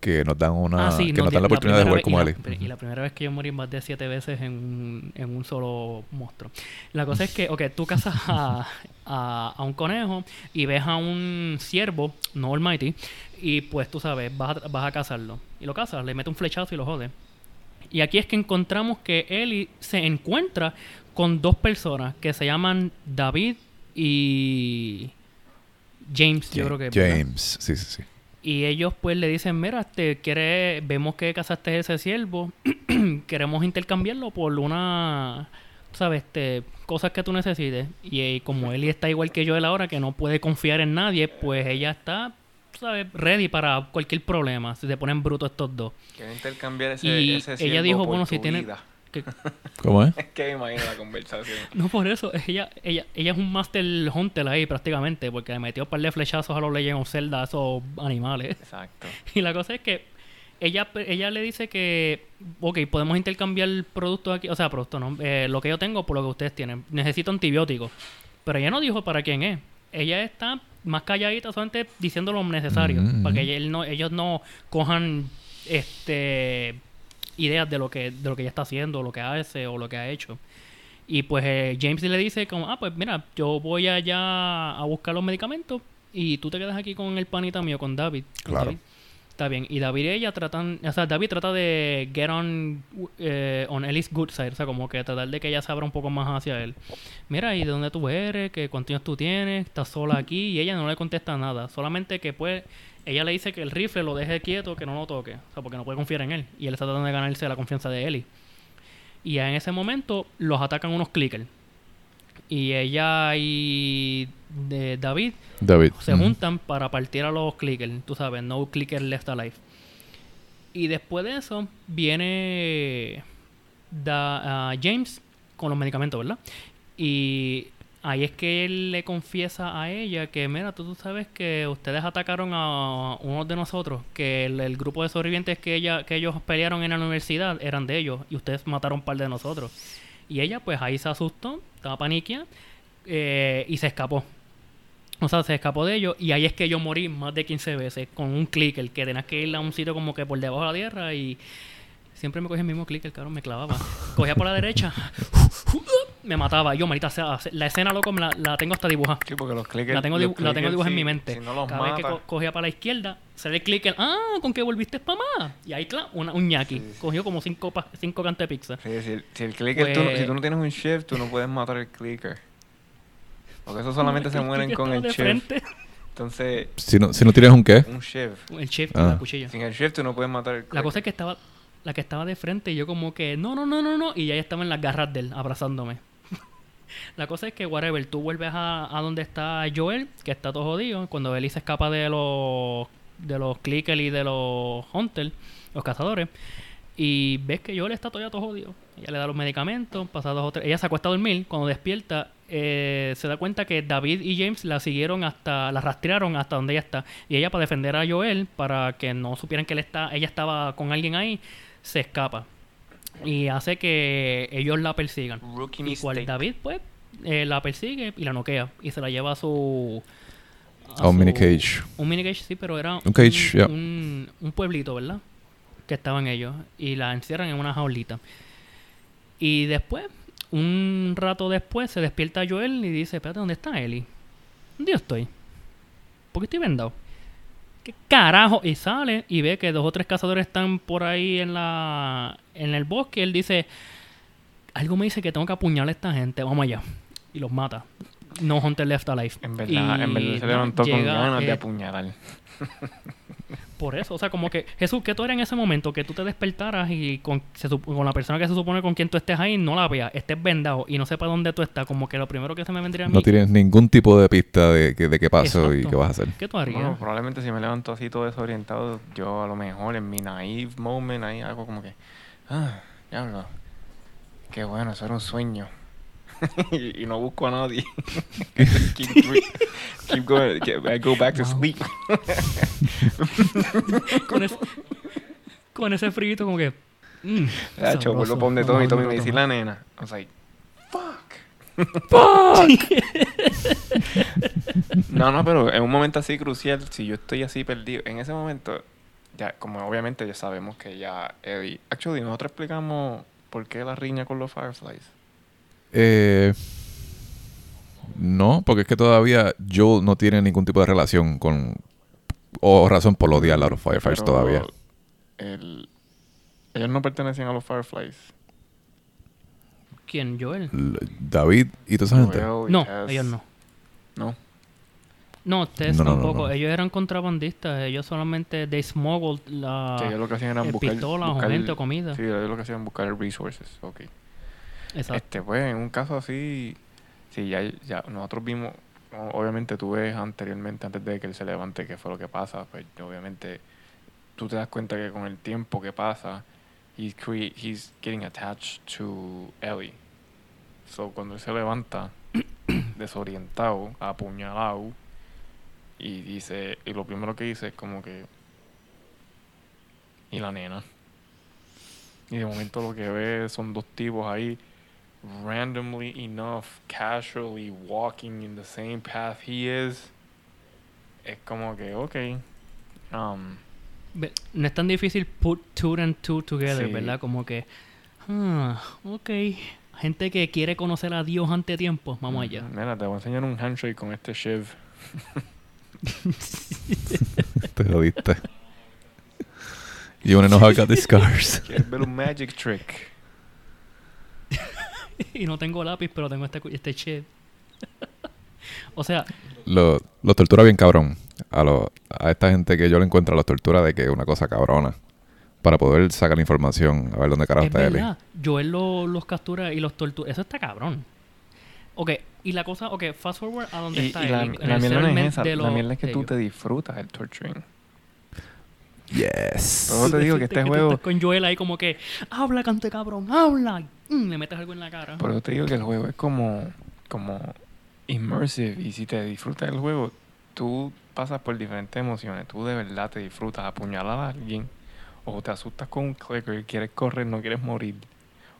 que nos dan una Ah, sí, que no, nos dan la la oportunidad de jugar como la- Ellie. Y la primera vez que yo morí más de siete veces en un, en un solo monstruo. La cosa es que, ok, tú cazas a, a, a un conejo y ves a un ciervo, no almighty, y pues tú sabes, vas a, vas a cazarlo. Y lo cazas, le metes un flechazo y lo jode. Y aquí es que encontramos que Ellie se encuentra con dos personas que se llaman David y James, yo creo que es, ¿verdad? James, sí, sí, sí. Y ellos pues le dicen, mira, este, quiere, vemos que cazaste ese siervo, [clears throat] queremos intercambiarlo por una, sabes, este, cosas que tú necesites. Y, eh, como Eli está igual que yo él ahora, que no puede confiar en nadie, pues ella está sabes, ready para cualquier problema. Si se ponen brutos estos dos. Quiero intercambiar ese, Y ese ella dijo, por bueno, si tiene-. Que- [laughs] ¿Cómo es? Es que me imagino la conversación. [laughs] no por eso, ella, ella, ella es un Master Hunter ahí prácticamente, porque le metió un par de flechazos a los Legend of Zelda, a esos animales. Exacto. [laughs] Y la cosa es que ella, ella le dice que, ok, podemos intercambiar productos aquí, o sea, productos, no, eh, lo que yo tengo por lo que ustedes tienen. Necesito antibióticos. Pero ella no dijo para quién es. Ella está más calladita, solamente diciendo lo necesario, Mm. para que ella- él no, ellos no cojan este ideas de lo que de lo que ella está haciendo, lo que hace o lo que ha hecho. Y pues eh, James le dice como, ah, pues mira, yo voy allá a buscar los medicamentos y tú te quedas aquí con el panita mío, con David. Claro. David. Está bien. Y David y ella tratan, o sea, David trata de get on, eh, on Ellie's good side, o sea, como que tratar de que ella se abra un poco más hacia él. Mira, ¿y de dónde tú eres? ¿Qué cuántos tú tienes? ¿Estás sola aquí? Y ella no le contesta nada, solamente que pues ella le dice que el rifle lo deje quieto, que no lo toque, o sea, porque no puede confiar en él. Y él está tratando de ganarse la confianza de Ellie. Y en ese momento los atacan unos clickers. Y ella y de David David. se mm. juntan para partir a los clickers, tú sabes, no clicker left alive. Y después de eso viene da- ah, James con los medicamentos, ¿verdad? Y ahí es que él le confiesa a ella que, mira, tú, tú sabes que ustedes atacaron a uno de nosotros, que el, el grupo de sobrevivientes que, ella, que ellos pelearon en la universidad eran de ellos, y ustedes mataron un par de nosotros. Y ella, pues ahí se asustó, estaba paniquia, eh, y se escapó. O sea, se escapó de ellos y ahí es que yo morí más de 15 veces con un clicker que tenías que ir a un sitio como que por debajo de la tierra y siempre me cogía el mismo clicker, cabrón, me clavaba. Cogía por la derecha, [laughs] [laughs] me mataba. Yo, marita, sea, la escena, loco, me la, la tengo hasta dibujada. Sí, porque los clickers. La tengo, dibu- la tengo dibujada en mi mente. Si no los Cada vez que co- cogía para la izquierda, sale el clicker. Ah, ¿con qué volviste para más? Y ahí, claro, una- un ñaki. Sí, sí. Cogió como cinco, pa- cinco cantos de pizza. Sí, si, el- si el clicker, tú, Pues- si tú no tienes un shift, tú no puedes matar el clicker. Porque eso solamente [laughs] se El mueren con el shift. frente. Entonces, Si no, si no tienes un qué. un shift. El chef Ah. la cuchilla. Sin el shift tú no puedes matar el clicker. La cosa es que estaba la que estaba de frente y yo como que no, no, no, no, no y ella estaba en las garras de él abrazándome. La cosa es que whatever, tú vuelves a, a donde está Joel, que está todo jodido, cuando Ellie se escapa de los de los clickers y de los hunters, los cazadores, y ves que Joel está todavía todo jodido. Ella le da los medicamentos, pasa dos o tres, ella se acuesta a dormir, cuando despierta eh, se da cuenta que David y James la siguieron hasta, la rastrearon hasta donde ella está. Y ella para defender a Joel, para que no supieran que él está, ella estaba con alguien ahí, se escapa. Y hace que ellos la persigan. Rookie Y cual. David, pues, eh, la persigue y la noquea. Y se la lleva a su... A un su- mini cage. Un mini cage, sí, pero era Un cage, ya. un, un pueblito, ¿verdad? Que estaban ellos. Y la encierran en una jaulita. Y después, un rato después, se despierta Joel y dice, espérate, ¿dónde está Ellie? ¿Dónde yo estoy? ¿Por qué estoy vendado? ¿Qué carajo? Y sale y ve que dos o tres cazadores están por ahí en la en el bosque. Él dice, algo me dice que tengo que apuñalar a esta gente. Vamos allá. Y los mata. No Hunter Left Alive. En verdad, en verdad se levantó con ganas de apuñalar. [laughs] Por eso, o sea, como que Jesús, que tú eres en ese momento? Que tú te despertaras y con, se sup- con la persona que se supone con quien tú estés ahí no la veas, estés vendado y no sepa dónde tú estás. Como que lo primero que se me vendría a mí. No tienes ningún tipo de pista de, que- de qué pasó y qué vas a hacer. ¿Qué tú harías? Bueno, probablemente si me levanto así todo desorientado, yo a lo mejor en mi naive moment ahí algo como que, ah, diablo, qué bueno, eso era un sueño. [laughs] y, y no busco a nadie. [laughs] keep, keep going, I go back to sleep. [laughs] con, ese, con ese frío como que... mm, Hacho, vuelvo para donde Vamos Tommy, Tommy me dice la nena. I was like, No, no, pero en un momento así crucial, si yo estoy así perdido, en ese momento, ya, como obviamente ya sabemos que ya Eddie. Actually, nosotros explicamos por qué la riña con los Fireflies. Eh, no, porque es que todavía Joel no tiene ningún tipo de relación con... O razón por odiar a los Fireflies Pero todavía. el- ellos no pertenecen a los Fireflies. ¿Quién? ¿Joel? L- David y toda esa gente. Joel No, Tess. ellos no. No. No, ustedes No, no, no, tampoco. no. Ellos eran contrabandistas. Ellos solamente they smuggled la que ellos lo que hacían era eh, buscar. o buscar- gente o comida. Sí, ellos lo que hacían era buscar resources. Ok. Exacto. Este, pues, en un caso así, sí, ya, ya nosotros vimos obviamente tú ves anteriormente, antes de que él se levante, qué fue lo que pasa, pues obviamente tú te das cuenta que con el tiempo que pasa, he's, he's getting attached to Ellie. So cuando él se levanta, [coughs] desorientado, apuñalado, y dice, y lo primero que dice es como que, y la nena. Y de momento lo que ve son dos tipos ahí, randomly enough, casually walking in the same path he is. Es como que, ok. Um, Ve- No es tan difícil put two and two together, Sí. ¿verdad? Como que, ah, ok. Gente que quiere conocer a Dios ante tiempo, vamos allá. Mira, te voy a enseñar un handshake con este Shiv. Te jodiste. You wanna know how I got these [laughs] scars? ¿Quieres ver un magic trick? [laughs] y no tengo lápiz, pero tengo este, este chip. [laughs] o sea, Lo, los tortura bien cabrón. A, lo- a esta gente que yo le encuentro los tortura de que es una cosa cabrona. Para poder sacar la información, a ver dónde carajo es está verdad. Joel lo- los captura y los tortura. Eso está cabrón. Ok, y la cosa, ok, fast forward a donde Y, está y la, en la el mierda es esa. de La mierda es que tú ellos. te disfrutas el torturing. Yes. Pero te digo que este [laughs] juego... estás con Joel ahí como que, habla, cante cabrón, habla. Y, mm, le metes algo en la cara. Por eso te digo que el juego es como, como immersive y si te disfrutas del juego, tú pasas por diferentes emociones. Tú de verdad te disfrutas apuñalar a alguien o te asustas con un clicker, quieres correr, no quieres morir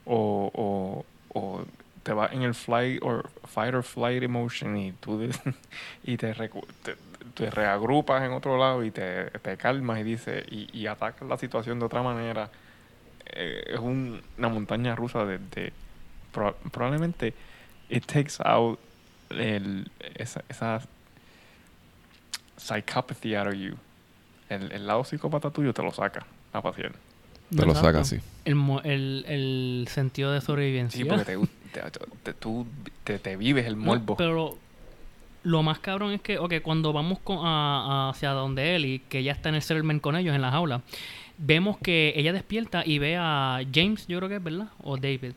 o, o, o te vas en el flight or fight or flight emotion y tú de- [laughs] y te, te, te reagrupas en otro lado y te, te calmas y dices y, y atacas la situación de otra manera. Eh, es un- una montaña rusa de, de- pro- probablemente it takes out el, esa, esa psychopathy out of you. El, el lado psicópata tuyo te lo saca a pasear. Te lo saca así. El, el, el sentido de sobrevivencia. Sí, porque te, te- te- tú te, te vives el No, morbo. pero lo más cabrón es que, ok, cuando vamos con- a- a- hacia donde Ellie, que ella está en el settlement con ellos en la jaula, vemos que ella despierta y ve a James, yo creo que es, ¿verdad? O David,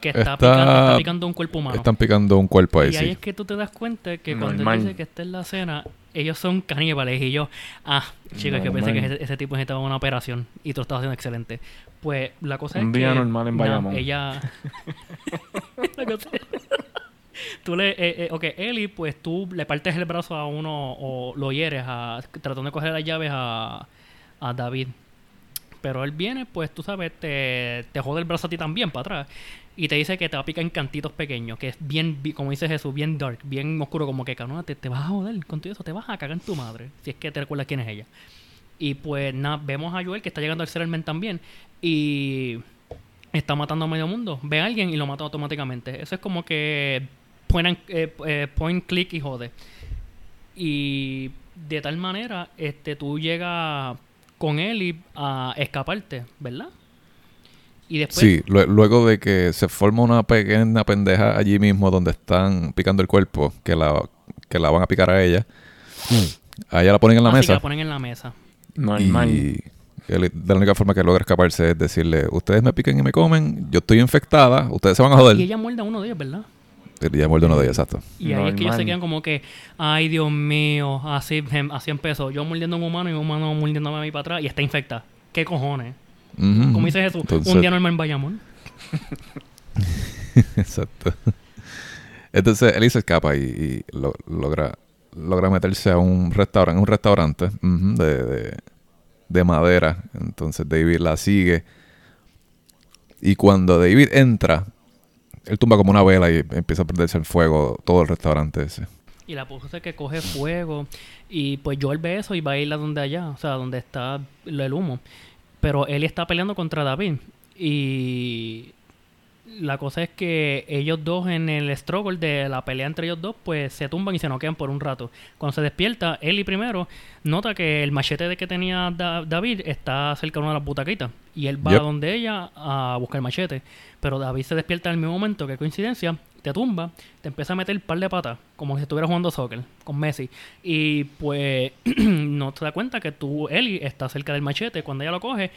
que está, Está- picando, está picando un cuerpo humano. Están picando un cuerpo ahí, y ahí sí. es que tú te das cuenta que cuando él dice que está en la cena, ellos son caníbales. Y yo, ah, chicos, es que pensé que ese, ese tipo necesitaba una operación y tú lo estabas haciendo excelente. Pues la cosa es Un que. día normal en Bayamón. ella. [laughs] La cosa es- [laughs] tú le. Eh, eh, ok, Eli, pues tú le partes el brazo a uno o lo hieres a, tratando de coger las llaves a, a David. Pero él viene, pues tú sabes, te, te jode el brazo a ti también para atrás. Y te dice que te va a picar en cantitos pequeños, que es bien, bi- como dice Jesús, bien dark, bien oscuro, como que cabrón, te, te vas a joder con todo eso, te vas a cagar en tu madre, si es que te recuerdas quién es ella. Y pues nada, vemos a Joel que está llegando al Settlement también. Y está matando a medio mundo. Ve a alguien y lo mata automáticamente. Eso es como que point, eh, eh, point click y jode. Y de tal manera, este, tú llegas con él y a escaparte, ¿verdad? Y después Sí, lue- luego de que se forma una pequeña pendeja allí mismo donde están picando el cuerpo, que la, que la van a picar a ella, a ella la ponen en la así que mesa la ponen en la mesa. y él- de la única forma que logra escaparse es decirle, ustedes me pican y me comen, yo estoy infectada, ustedes se van a joder. Y ella muerde a uno de ellos, ¿verdad? Y ya muerde uno de ellos, exacto. Y ahí es que ellos se quedan como que, ay Dios mío, así, em, así empezó. Yo mordiendo a un humano y un humano mordiéndome a mí para atrás y está infectada. ¿Qué cojones? Como dice Jesús, Entonces- un día normal en Bayamón. [laughs] Exacto. Entonces él se escapa y, y lo- logra, logra meterse a un restaurante, un restaurante de- de madera. Entonces David la sigue. Y cuando David entra, él tumba como una vela y empieza a perderse el fuego todo el restaurante ese. Y la es que coge fuego. Y pues Joel ve eso y va a ir a donde allá, o sea, donde está el humo. Pero él está peleando contra David. Y la cosa es que ellos dos en el struggle de la pelea entre ellos dos, pues se tumban y se noquean por un rato. Cuando se despierta, Eli primero nota que el machete de que tenía Da- David está cerca de una de las butaquitas. Y él va Yep. a donde ella a buscar el machete. Pero David se despierta en el mismo momento, que coincidencia, te tumba, te empieza a meter un par de patas, como si estuviera jugando soccer con Messi. Y pues [clears throat] no te das cuenta que tú, Eli, está cerca del machete. Cuando ella lo coge,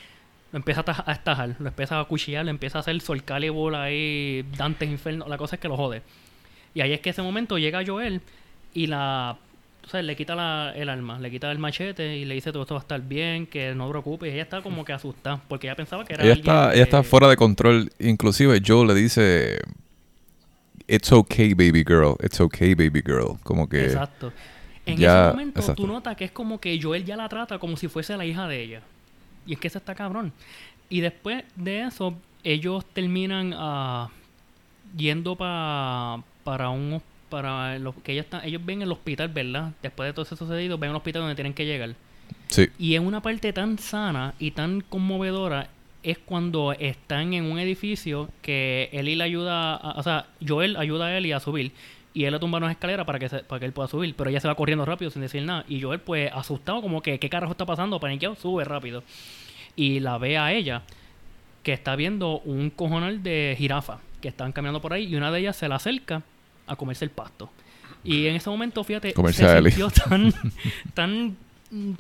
lo empieza a, taj- a estajar, lo empieza a cuchillar, le empieza a hacer Sol Calibur ahí, Dantes Inferno. La cosa es que lo jode. Y ahí es que ese momento llega Joel y la o sea, le quita la- el arma, le quita el machete y le dice todo esto va a estar bien, que no te preocupes. Y ella está como que asustada porque ella pensaba que era Ella alguien está, que- ella está fuera de control. Inclusive Joe le dice, it's okay, baby girl. It's okay, baby girl. Como que... Exacto. En ya- ese momento exacto. tú notas que es como que Joel ya la trata como si fuese la hija de ella. Y es que ese está cabrón. Y después de eso, ellos terminan ah, yendo pa- para un hos- para los que ellos están, ellos ven el hospital, ¿verdad? Después de todo eso sucedido, ven el hospital donde tienen que llegar. Sí. Y en una parte tan sana y tan conmovedora es cuando están en un edificio que Eli le ayuda, a- o sea, Joel ayuda a Eli a subir y él le tumba unas escaleras para que, se- para que él pueda subir, pero ella se va corriendo rápido sin decir nada y Joel pues asustado como que qué carajo está pasando, paniqueado, sube rápido y la ve a ella que está viendo un cojonal de jirafa que están caminando por ahí y una de ellas se la acerca a comerse el pasto. Y en ese momento, fíjate, se sintió [laughs] tan, [laughs] tan,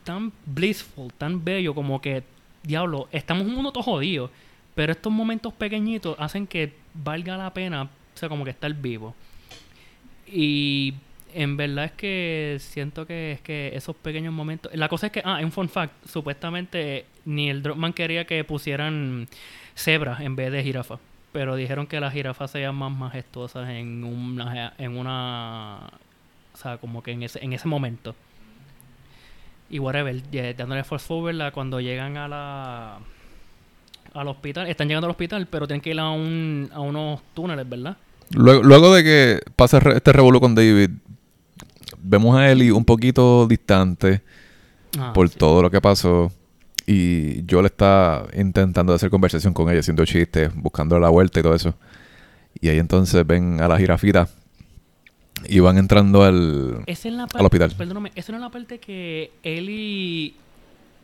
tan blissful, tan bello, como que, diablo, estamos en un mundo todo jodido, pero estos momentos pequeñitos hacen que valga la pena, o sea, como que estar vivo. Y en verdad es que siento que es que esos pequeños momentos. La cosa es que, ah, un fun fact: supuestamente ni el Dropman quería que pusieran cebras en vez de jirafa. Pero dijeron que las jirafas sean más majestuosas en una. En una o sea, como que en ese, en ese momento. Y whatever, ya- dándole fast forward a cuando llegan a la. Al hospital, están llegando al hospital, pero tienen que ir a, un, a unos túneles, ¿verdad? Luego, luego de que pasa este revolú con David, vemos a Ellie un poquito distante Ah, por sí. todo lo que pasó. Y Joel está intentando hacer conversación con ella, haciendo chistes, buscando la vuelta y todo eso. Y ahí entonces ven a la jirafita y van entrando al... Es la Al hospital. Perdóname, esa no es la parte que Eli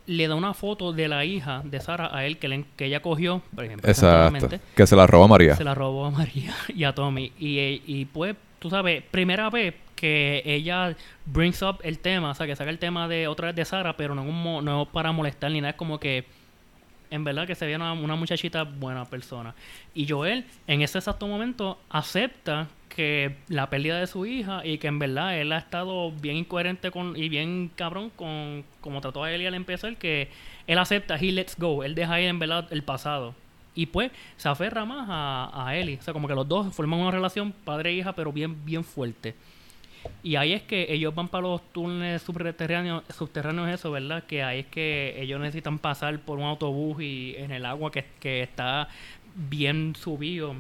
le da una foto de la hija de Sara a él que, le- que ella cogió, por ejemplo, Exacto. Que se la roba María. se la robó a María [laughs] y a Tommy. Y, eh, y pues, tú sabes, primera vez que ella brings up el tema, o sea, que saca el tema de otra vez de Sara, pero no, es un mo- no para molestar ni nada, es como que en verdad que se ve una, una muchachita buena persona. Y Joel, en ese exacto momento, acepta que la pérdida de su hija y que en verdad él ha estado bien incoherente con y bien cabrón con como trató a Ellie al empezar, que él acepta, he lets go, él deja ahí en verdad el pasado. Y pues se aferra más a, a Ellie. O sea, como que los dos forman una relación padre-hija, pero bien, bien fuerte. Y ahí es que ellos van para los túneles subterráneos, subterráneos eso, ¿verdad? Que ahí es que ellos necesitan pasar por un autobús y en el agua que, que está bien subido,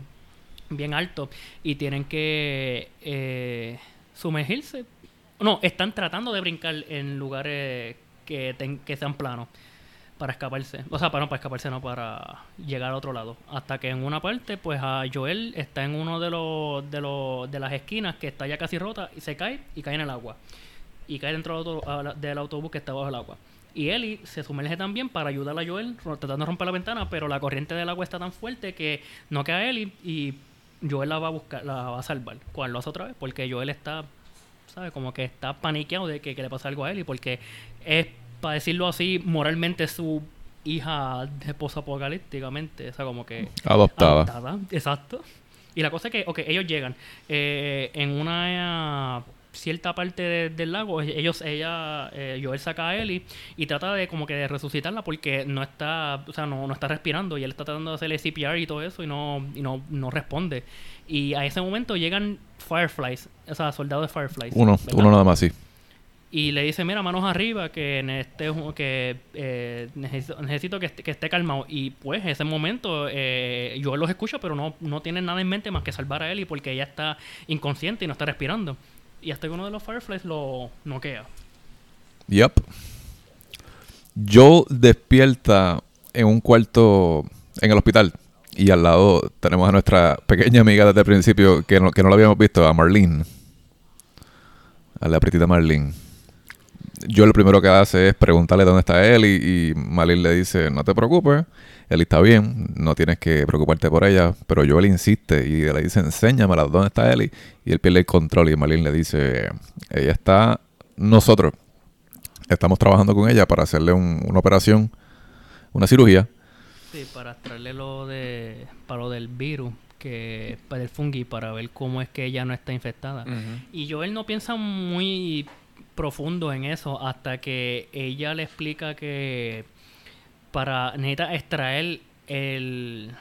bien alto, y tienen que eh, sumergirse. No, están tratando de brincar en lugares que, ten- que sean planos para escaparse. O sea, para, no para escaparse, no, para llegar al otro lado. Hasta que en una parte, pues a Joel está en uno de los de, los, de las esquinas que está ya casi rota y se cae y cae en el agua. Y cae dentro del, auto- a del autobús que está bajo el agua. Y Ellie se sumerge también para ayudar a Joel, tratando de romper la ventana, pero la corriente del agua está tan fuerte que no queda Ellie y Joel la va a buscar, la va a salvar. ¿Cuál lo hace otra vez? Porque Joel está ¿sabes? Como que está paniqueado de que, que le pasa algo a y porque es, para decirlo así, moralmente su hija de posapocalípticamente, o sea, como que Adoptada. adoptada, exacto. Y la cosa es que, ok, ellos llegan eh, en una eh, cierta parte de- del lago, ellos, ella, eh, Joel saca a Ellie y trata de como que de resucitarla porque no está, o sea, no, no está respirando y él está tratando de hacerle CPR y todo eso y no, y no, no responde. Y a ese momento llegan Fireflies, o sea, soldados de Fireflies. Uno, ¿verdad? uno nada más, sí. Y le dice, mira, manos arriba, que en este que eh, necesito, necesito que, esté, que esté calmado. Y pues, ese momento, eh, yo los escucho, pero no, no tienen nada en mente más que salvar a Ellie porque ella está inconsciente y no está respirando. Y hasta que uno de los Fireflies lo noquea. Yep. Joel despierta en un cuarto en el hospital. Y al lado tenemos a nuestra pequeña amiga desde el principio que no, que no la habíamos visto, a Marlene. A la pretita Marlene. Joel lo primero que hace es preguntarle dónde está él y, y Marlene le dice, no te preocupes, él está bien, no tienes que preocuparte por ella. Pero Joel insiste y le dice, enséñamela dónde está Ellie. Y él pierde el control y Marlene le dice, ella está nosotros estamos trabajando con ella para hacerle un- una operación, una cirugía. Sí, para traerle lo de. para lo del virus. que para el fungi para ver cómo es que ella no está infectada. Ujú. Y Joel no piensa muy profundo en eso hasta que ella le explica que para necesita extraer el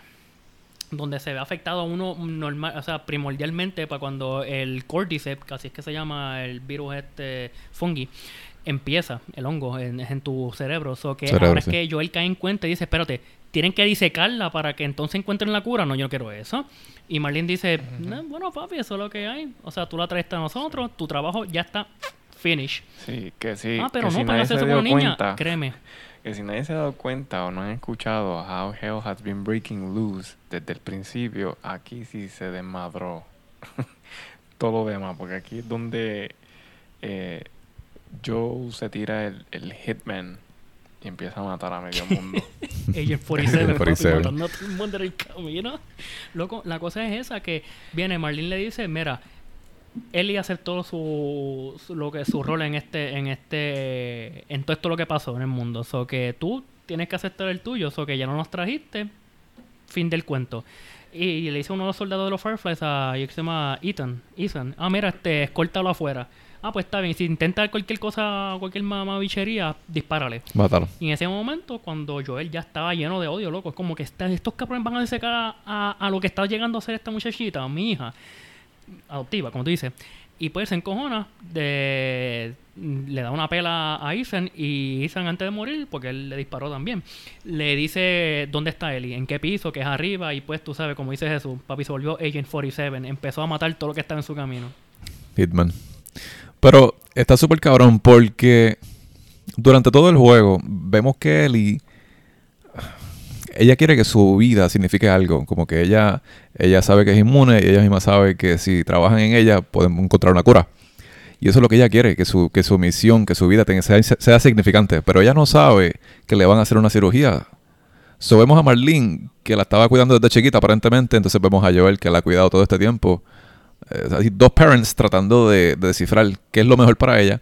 donde se ve afectado a uno normal, o sea, primordialmente para cuando el cordyceps, que así es que se llama el virus este fungi, empieza el hongo en, es en tu cerebro. So que Cerebro, ahora es que Joel cae en cuenta y dice, espérate, tienen que disecarla para que entonces encuentren la cura. No, yo no quiero eso. Y Marlene dice, "No, bueno, papi, eso es lo que hay. O sea, tú la traes a nosotros, tu trabajo ya está finish. Sí, que sí. ah, pero que no, si para hacer eso con niña, cuenta, créeme. que si nadie se ha dado cuenta o no han escuchado How Hell Has Been Breaking Loose desde el principio, aquí sí se desmadró [laughs] todo lo demás, porque aquí es donde eh, Joe se tira el, el Hitman y empieza a matar a medio mundo. [laughs] Agent [laughs] 47, papi, 47. matando a todo el mundo en el camino. Loco, la cosa es esa que viene Marlene le dice, mira, él iba a hacer todo su, su- lo que su rol en este en este en todo esto lo que pasó en el mundo, so que tú tienes que aceptar el tuyo, so que ya no nos trajiste, fin del cuento. Y, le dice uno de los soldados de los Fireflies a y que se llama Ethan, Ethan, ah mira, este escóltalo afuera. Ah, pues está bien, si intenta cualquier cosa, cualquier mamabichería, dispárale. Mátalo. Y en ese momento, cuando Joel ya estaba lleno de odio, loco, es como que estos cabrones van a desecar a, a- a lo que está llegando a ser esta muchachita, mi hija, adoptiva, como tú dices. Y pues se encojona, le da una pela a Ethan y Ethan antes de morir, porque él le disparó también, le dice dónde está Ellie, en qué piso, que es arriba, y pues tú sabes, como dice Jesús, papi se volvió Agent 47, empezó a matar todo lo que estaba en su camino. Hitman. Pero está súper cabrón porque durante todo el juego vemos que Ellie ella quiere que su vida signifique algo, como que ella ella sabe que es inmune y ella misma sabe que si trabajan en ella pueden encontrar una cura. Y eso es lo que ella quiere, que su, que su misión, que su vida sea, sea significante. Pero ella no sabe que le van a hacer una cirugía. So vemos a Marlene, que la estaba cuidando desde chiquita aparentemente, entonces vemos a Joel, que la ha cuidado todo este tiempo. Eh, dos parents tratando de, de descifrar qué es lo mejor para ella,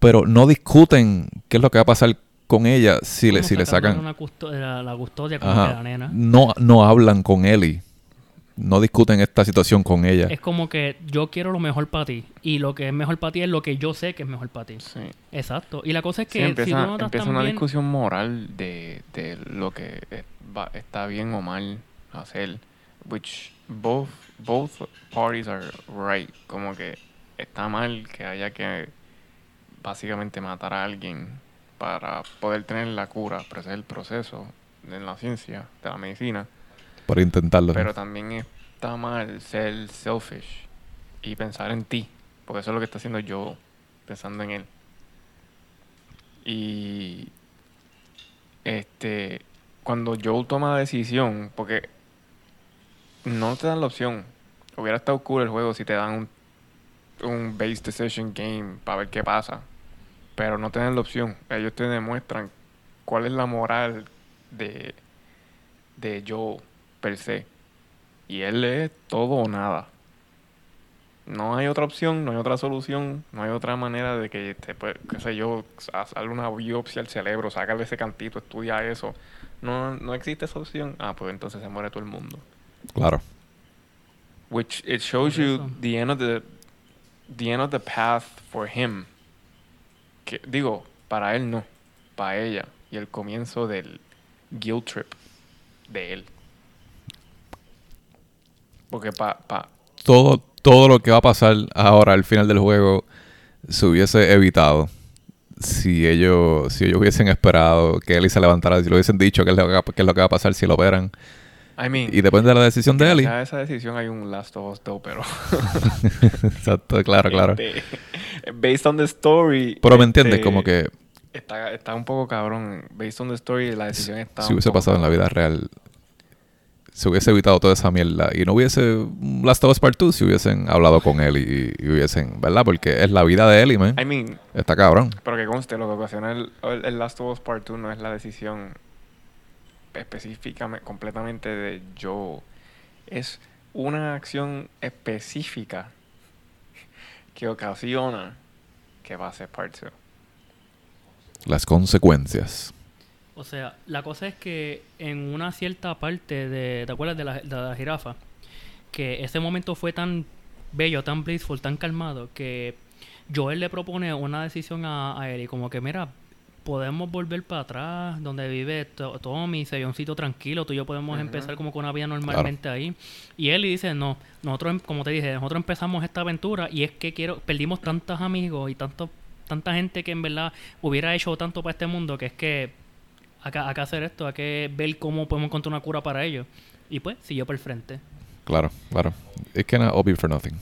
pero no discuten qué es lo que va a pasar con ella si le, si le sacan. una custo- la, la custodia Ajá. la nena. No, no hablan con Ellie. No discuten esta situación con ella. Es como que yo quiero lo mejor para ti. Y lo que es mejor para ti es lo que yo sé que es mejor para ti. Sí. Exacto. Y la cosa es Sí, que si empieza, tú notas empieza una discusión moral de, de lo que es- va- está bien o mal hacer. Which both, both parties are right. Como que está mal que haya que básicamente matar a alguien para poder tener la cura. Pero ese es el proceso en la ciencia, de la medicina. Por intentarlo. Pero también está mal ser selfish y pensar en ti. Porque eso es lo que está haciendo yo, pensando en él. Y este cuando Joel toma la decisión, porque no te dan la opción. Hubiera estado cool el juego si te dan un, un base decision game para ver qué pasa. Pero no te dan la opción. Ellos te demuestran cuál es la moral de, de Joel per se. Y él es todo o nada. No hay otra opción, no hay otra solución, no hay otra manera de que te puede, qué sé yo, hacerle una biopsia al cerebro, sacarle ese cantito, estudia eso. No, no existe esa opción. Ah, pues entonces se muere todo el mundo. Claro. Which it shows you the end of the the end of the path for him. Que digo, para él no, para ella y el comienzo del guilt trip de él. Porque pa, pa Todo, todo lo que va a pasar ahora al final del juego se hubiese evitado si ellos, si ellos hubiesen esperado que Ellie se levantara, si le hubiesen dicho qué es lo que, es lo que va a pasar si lo operan. I mean, Y depende de la decisión de Ellie. ya esa decisión hay un Last of Us 2, pero [laughs] Exacto, claro, claro. este, based on the story. Pero me entiendes, este, como que está, está un poco cabrón. Based on the story, la decisión está si un hubiese poco pasado en la vida real, se hubiese evitado toda esa mierda. Y no hubiese Last of Us Part 2 si hubiesen hablado con él y, y hubiesen, ¿verdad? Porque es la vida de Ellie, man. I mean, Está cabrón. Pero que conste, lo que ocasiona el, el, el Last of Us Part 2 no es la decisión específicamente, completamente de yo. Es una acción específica que ocasiona que va a ser Part 2. Las consecuencias. O sea, la cosa es que en una cierta parte de... ¿Te acuerdas de la, de la jirafa? que ese momento fue tan bello, tan blissful, tan calmado, que Joel le propone una decisión a, a Ellie, como que mira, podemos volver para atrás, donde vive To- Tommy, se ve un sitio tranquilo, tú y yo podemos empezar como con una vida normalmente ahí. Y Ellie dice, no, nosotros, como te dije, nosotros empezamos esta aventura y es que quiero, perdimos tantos amigos y tanto, tanta gente que en verdad hubiera hecho tanto para este mundo, que es que acá, acá hacer esto, hay que ver cómo podemos encontrar una cura para ellos. Y pues, siguió por el frente. Claro, claro. It cannot all be for nothing.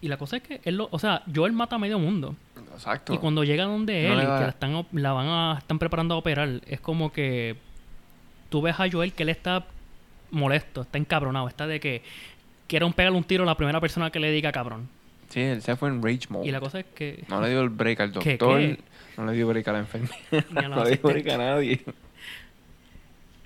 Y la cosa es que él lo, o sea, Joel mata a medio mundo. Exacto. Y cuando llega donde él, y que la están, la van a, están preparando a operar, es como que tú ves a Joel que él está molesto, está encabronado, está de que quiere un pegarle un tiro a la primera persona que le diga cabrón. Sí, él se fue en rage mode. Y la cosa es que No le dio el break al ¿Qué, doctor. qué? No le dio break a la enfermera. Ni a la no le dio break a nadie.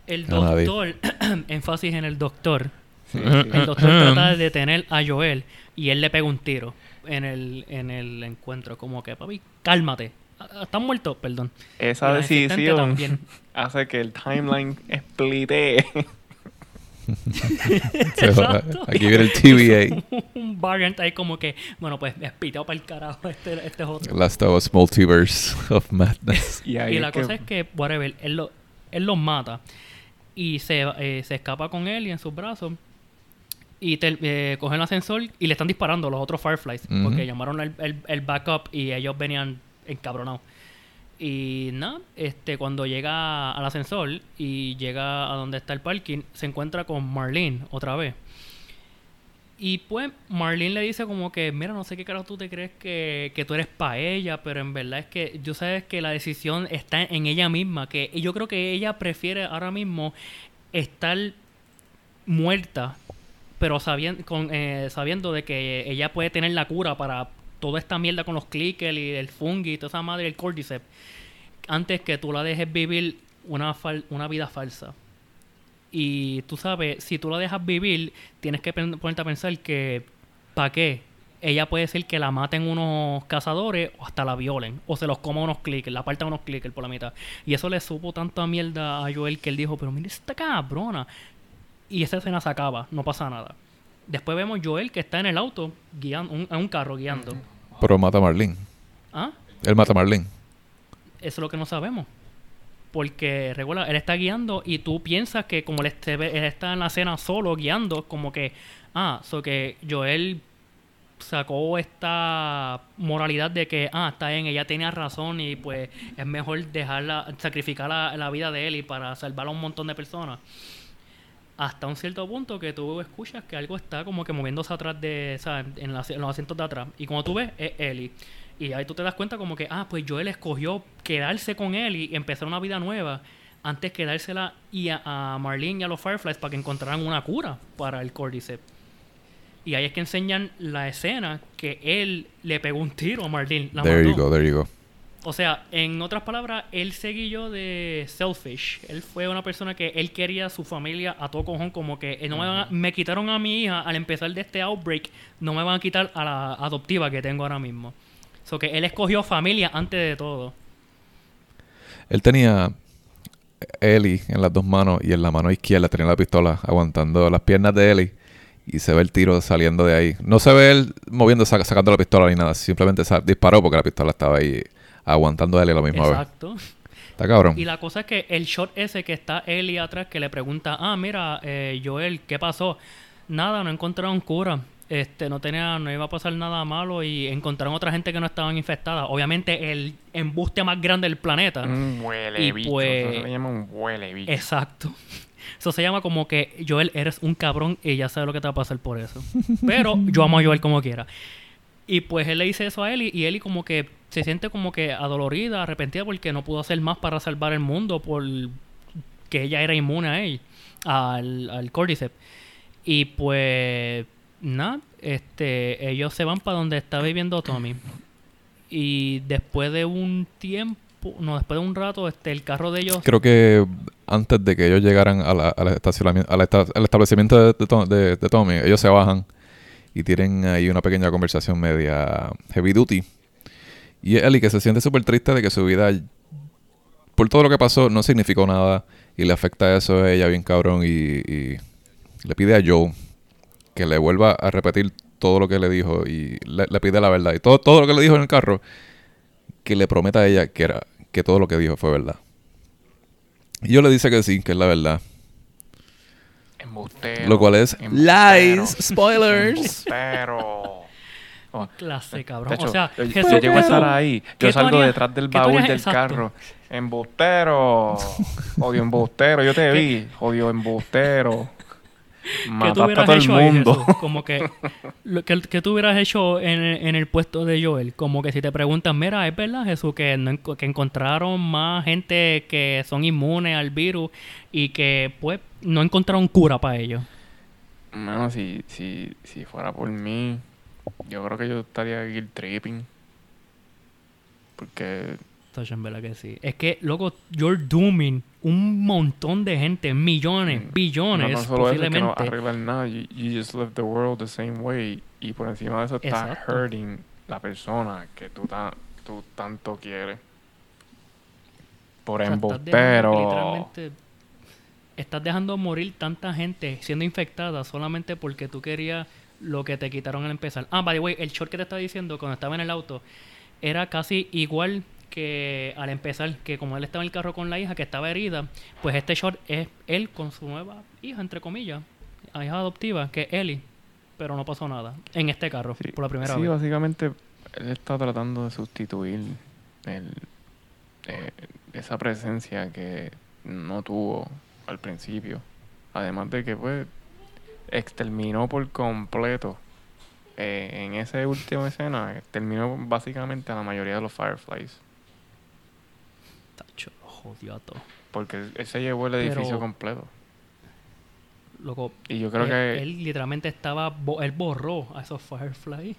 el doctor, [clears throat] énfasis en el doctor, Sí, el doctor [clears throat] trata de detener a Joel y él le pega un tiro en el, en el encuentro, como que papi, cálmate. Ah, ¿Estás muerto? Perdón. Esa decisión también. [laughs] hace que el timeline explite. [laughs] Exacto. aquí viene el TVA. un variant ahí como que, bueno, pues espitado para el carajo, este, este es otro. Last of Us Multiverse of Madness. [laughs] y ahí Y la que- cosa es que, whatever, él, lo, él los mata y se, eh, se escapa con él y en sus brazos. Y te, eh, cogen el ascensor y le están disparando los otros Fireflies. Porque llamaron el, el, el backup y ellos venían encabronados. Y nada, este, cuando llega al ascensor y llega a donde está el parking, se encuentra con Marlene otra vez. Y pues Marlene le dice como que, mira, no sé qué carajo tú te crees que, que tú eres para ella, pero en verdad es que yo sabes que la decisión está en ella misma, que yo creo que ella prefiere ahora mismo estar muerta, pero sabiendo, con, eh, sabiendo de que ella puede tener la cura para toda esta mierda con los clickers y el fungi y toda esa madre, el cordyceps, antes que tú la dejes vivir una, una vida falsa. Y tú sabes, si tú la dejas vivir, tienes que ponerte a pensar que, ¿para qué? Ella puede decir que la maten unos cazadores o hasta la violen. O se los coma unos clickers, la partan unos clickers por la mitad. Y eso le supo tanta mierda a Joel que él dijo, pero mira esta cabrona. Y esa escena se acaba, no pasa nada. Después vemos Joel que está en el auto, guiando, un, en un carro guiando. Pero mata a Marlene. ¿Ah? Él mata a Marlene. Eso es lo que no sabemos. Porque, recuerda, él está guiando y tú piensas que como él, este- él está en la escena solo guiando, como que, ah, so que Joel sacó esta moralidad de que, ah, está bien, ella tenía razón y pues es mejor dejarla, sacrificar la, la vida de él y para salvar a un montón de personas. Hasta un cierto punto que tú escuchas que algo está como que moviéndose atrás de, sea, en, los asientos de atrás. Y cuando tú ves, es Ellie. Y ahí tú te das cuenta como que, ah, pues Joel escogió quedarse con él y empezar una vida nueva antes que dársela y a, a Marlene y a los Fireflies para que encontraran una cura para el Cordyceps. Y ahí es que enseñan la escena que él le pegó un tiro a Marlene. La There you go, there you go. O sea, en otras palabras, él seguió de selfish. Él fue una persona que él quería su familia a todo cojón, como que eh, no me, van a- me quitaron a mi hija al empezar de este outbreak, no me van a quitar a la adoptiva que tengo ahora mismo. So que él escogió familia antes de todo. Él tenía Ellie en las dos manos y en la mano izquierda tenía la pistola aguantando las piernas de Ellie y se ve el tiro saliendo de ahí. No se ve él moviendo, saca- sacando la pistola ni nada, simplemente disparó porque la pistola estaba ahí aguantando a Ellie a la misma vez. Exacto. Está cabrón. Y la cosa es que el shot ese que está Ellie atrás que le pregunta, ah, mira, eh, Joel, ¿qué pasó? Nada, no encontraron cura. Este, no tenía, no iba a pasar nada malo y encontraron otra gente que no estaban infectadas. Obviamente el embuste más grande del planeta. Un huele Y bicho. pues- Eso se le llama un huele bicho. Exacto. Eso se llama como que Joel, eres un cabrón y ya sabes lo que te va a pasar por eso. Pero yo amo a Joel como quiera. Y pues él le dice eso a Ellie y Ellie como que se siente como que adolorida, arrepentida porque no pudo hacer más para salvar el mundo por que ella era inmune a él, al, al Cordyceps. Y pues nada, este, ellos se van para donde está viviendo Tommy. Y después de un tiempo, no, después de un rato, este, el carro de ellos Creo que antes de que ellos llegaran a la- al estacionamiento- al esta- al establecimiento de, de de- de Tommy, ellos se bajan y tienen ahí una pequeña conversación media heavy duty. Y es Ellie que se siente súper triste de que su vida, por todo lo que pasó, no significó nada y le afecta eso a ella bien cabrón y, le pide a Joe que le vuelva a repetir todo lo que le dijo y le, le pide la verdad. Y todo, todo lo que le dijo en el carro, que le prometa a ella que, era, que todo lo que dijo fue verdad. Y yo le dice que sí, que es la verdad. Embustero. Lo cual es embustero, lies, spoilers. Embustero. Clase, de cabrón. hecho, o sea, yo, llego a estar ahí. ¿qué Yo salgo harías? detrás del ¿Qué tú baúl del exacto? carro. Embustero. Odio embustero. Yo te vi. Odio embustero. ¿Qué tú Mataste a hubieras todo el hecho ahí, mundo. Jesús? [laughs] Como que, lo, que, que tú hubieras hecho en, en el puesto de Joel. Como que si te preguntan, mira, ¿es verdad, Jesús, que, no que encontraron más gente que son inmunes al virus y que, pues, no encontraron cura para ellos? Mano, si, si, si fuera por mí, yo creo que yo estaría guilt tripping. Porque en verdad que sí. Es que, loco, you're dooming un montón de gente, millones, Mm, billones, no tan solo eso, es que no posiblemente. arreglar nada. You, you just live the world the same way. Y por encima de eso estás Exacto. hurting la persona que tú, ta- tú tanto quieres. Por O sea, estás embustero. literalmente estás dejando morir tanta gente siendo infectada solamente porque tú querías lo que te quitaron al empezar. Ah, by the way, el short que te estaba diciendo cuando estaba en el auto era casi igual que al empezar, que como él estaba en el carro con la hija que estaba herida, pues este short es él con su nueva hija, entre comillas, la hija adoptiva, que es Ellie, pero no pasó nada en este carro Sí, por la primera sí, vez. básicamente él está tratando de sustituir el, eh, esa presencia que no tuvo al principio. Además de que pues exterminó por completo eh, en esa última escena, exterminó básicamente a la mayoría de los Fireflies. Tacho, jodió a todo. Porque él, él se llevó el edificio Pero- completo. Loco, Y yo creo él, que él literalmente estaba, bo- él borró a esos Firefly,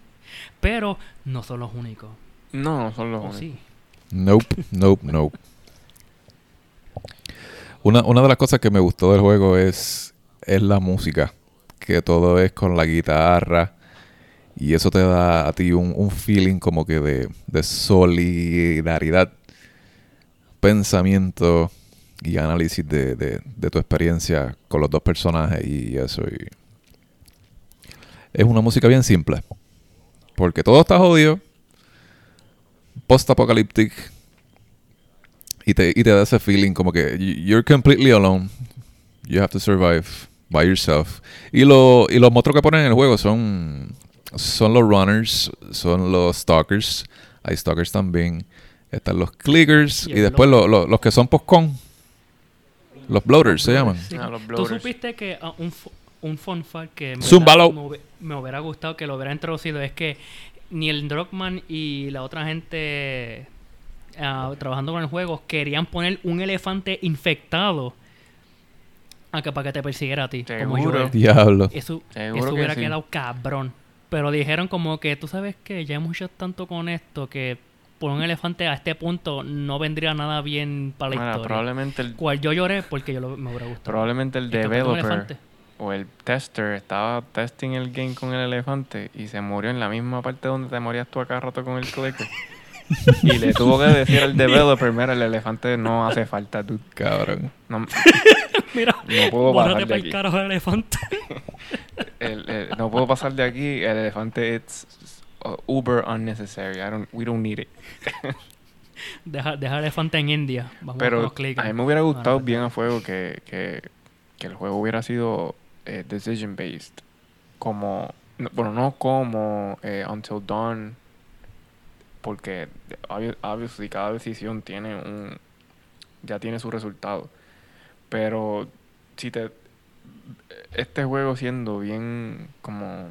pero no son los únicos. no, no son los ¿O únicos. sí? Nope, nope, nope. Una, una de las cosas que me gustó del juego es, es la música. Que todo es con la guitarra. Y eso te da a ti un, un feeling como que de, de solidaridad, pensamiento y análisis de, de- tu experiencia con los dos personajes y eso. y- Es una música bien simple. Porque todo está jodido. Post-apocalyptic. Y te, y te da ese feeling como que you're completely alone. You have to survive by yourself. Y, lo, y los monstruos que ponen en el juego son, son los runners, son los stalkers. Hay stalkers también. Están los clickers Y después lo- lo- los que son post-con. Los bloaters se llaman. Sí. Ah, los ¿Tú supiste que ah, un, un fun fact que me, me hubiera gustado que lo hubiera introducido es que ni el Drogman y la otra gente ah, trabajando con el juego querían poner un elefante infectado acá para que te persiguiera a ti. Como Seguro. Joel. Diablo. Eso, Seguro eso que hubiera sí. quedado cabrón. Pero dijeron como que tú sabes que ya hemos hecho tanto con esto que por un elefante a este punto no vendría nada bien para la Mira, historia. probablemente el, Cual yo lloré porque yo lo- me hubiera gustado. probablemente el developer o el tester estaba testing el game con el elefante y se murió en la misma parte donde te morías tú acá rato con el clicker. y le tuvo que decir al developer, mira, el elefante no hace falta, dude. Cabrón. No, [laughs] Mira, no puedo pasar de para el aquí. carajo del elefante. El- el- no puedo pasar de aquí. El elefante es uh, uber unnecessary. I don't, we don't need it. [laughs] Deja, deja el elefante en India. Vamos Pero clickers. a mí me hubiera gustado bien a fuego que, que, que el juego hubiera sido eh, decision based. Como, no- bueno, no como eh, Until Dawn, porque obvi- obviously cada decisión tiene un, ya tiene su resultado. Pero si te, este juego siendo bien como,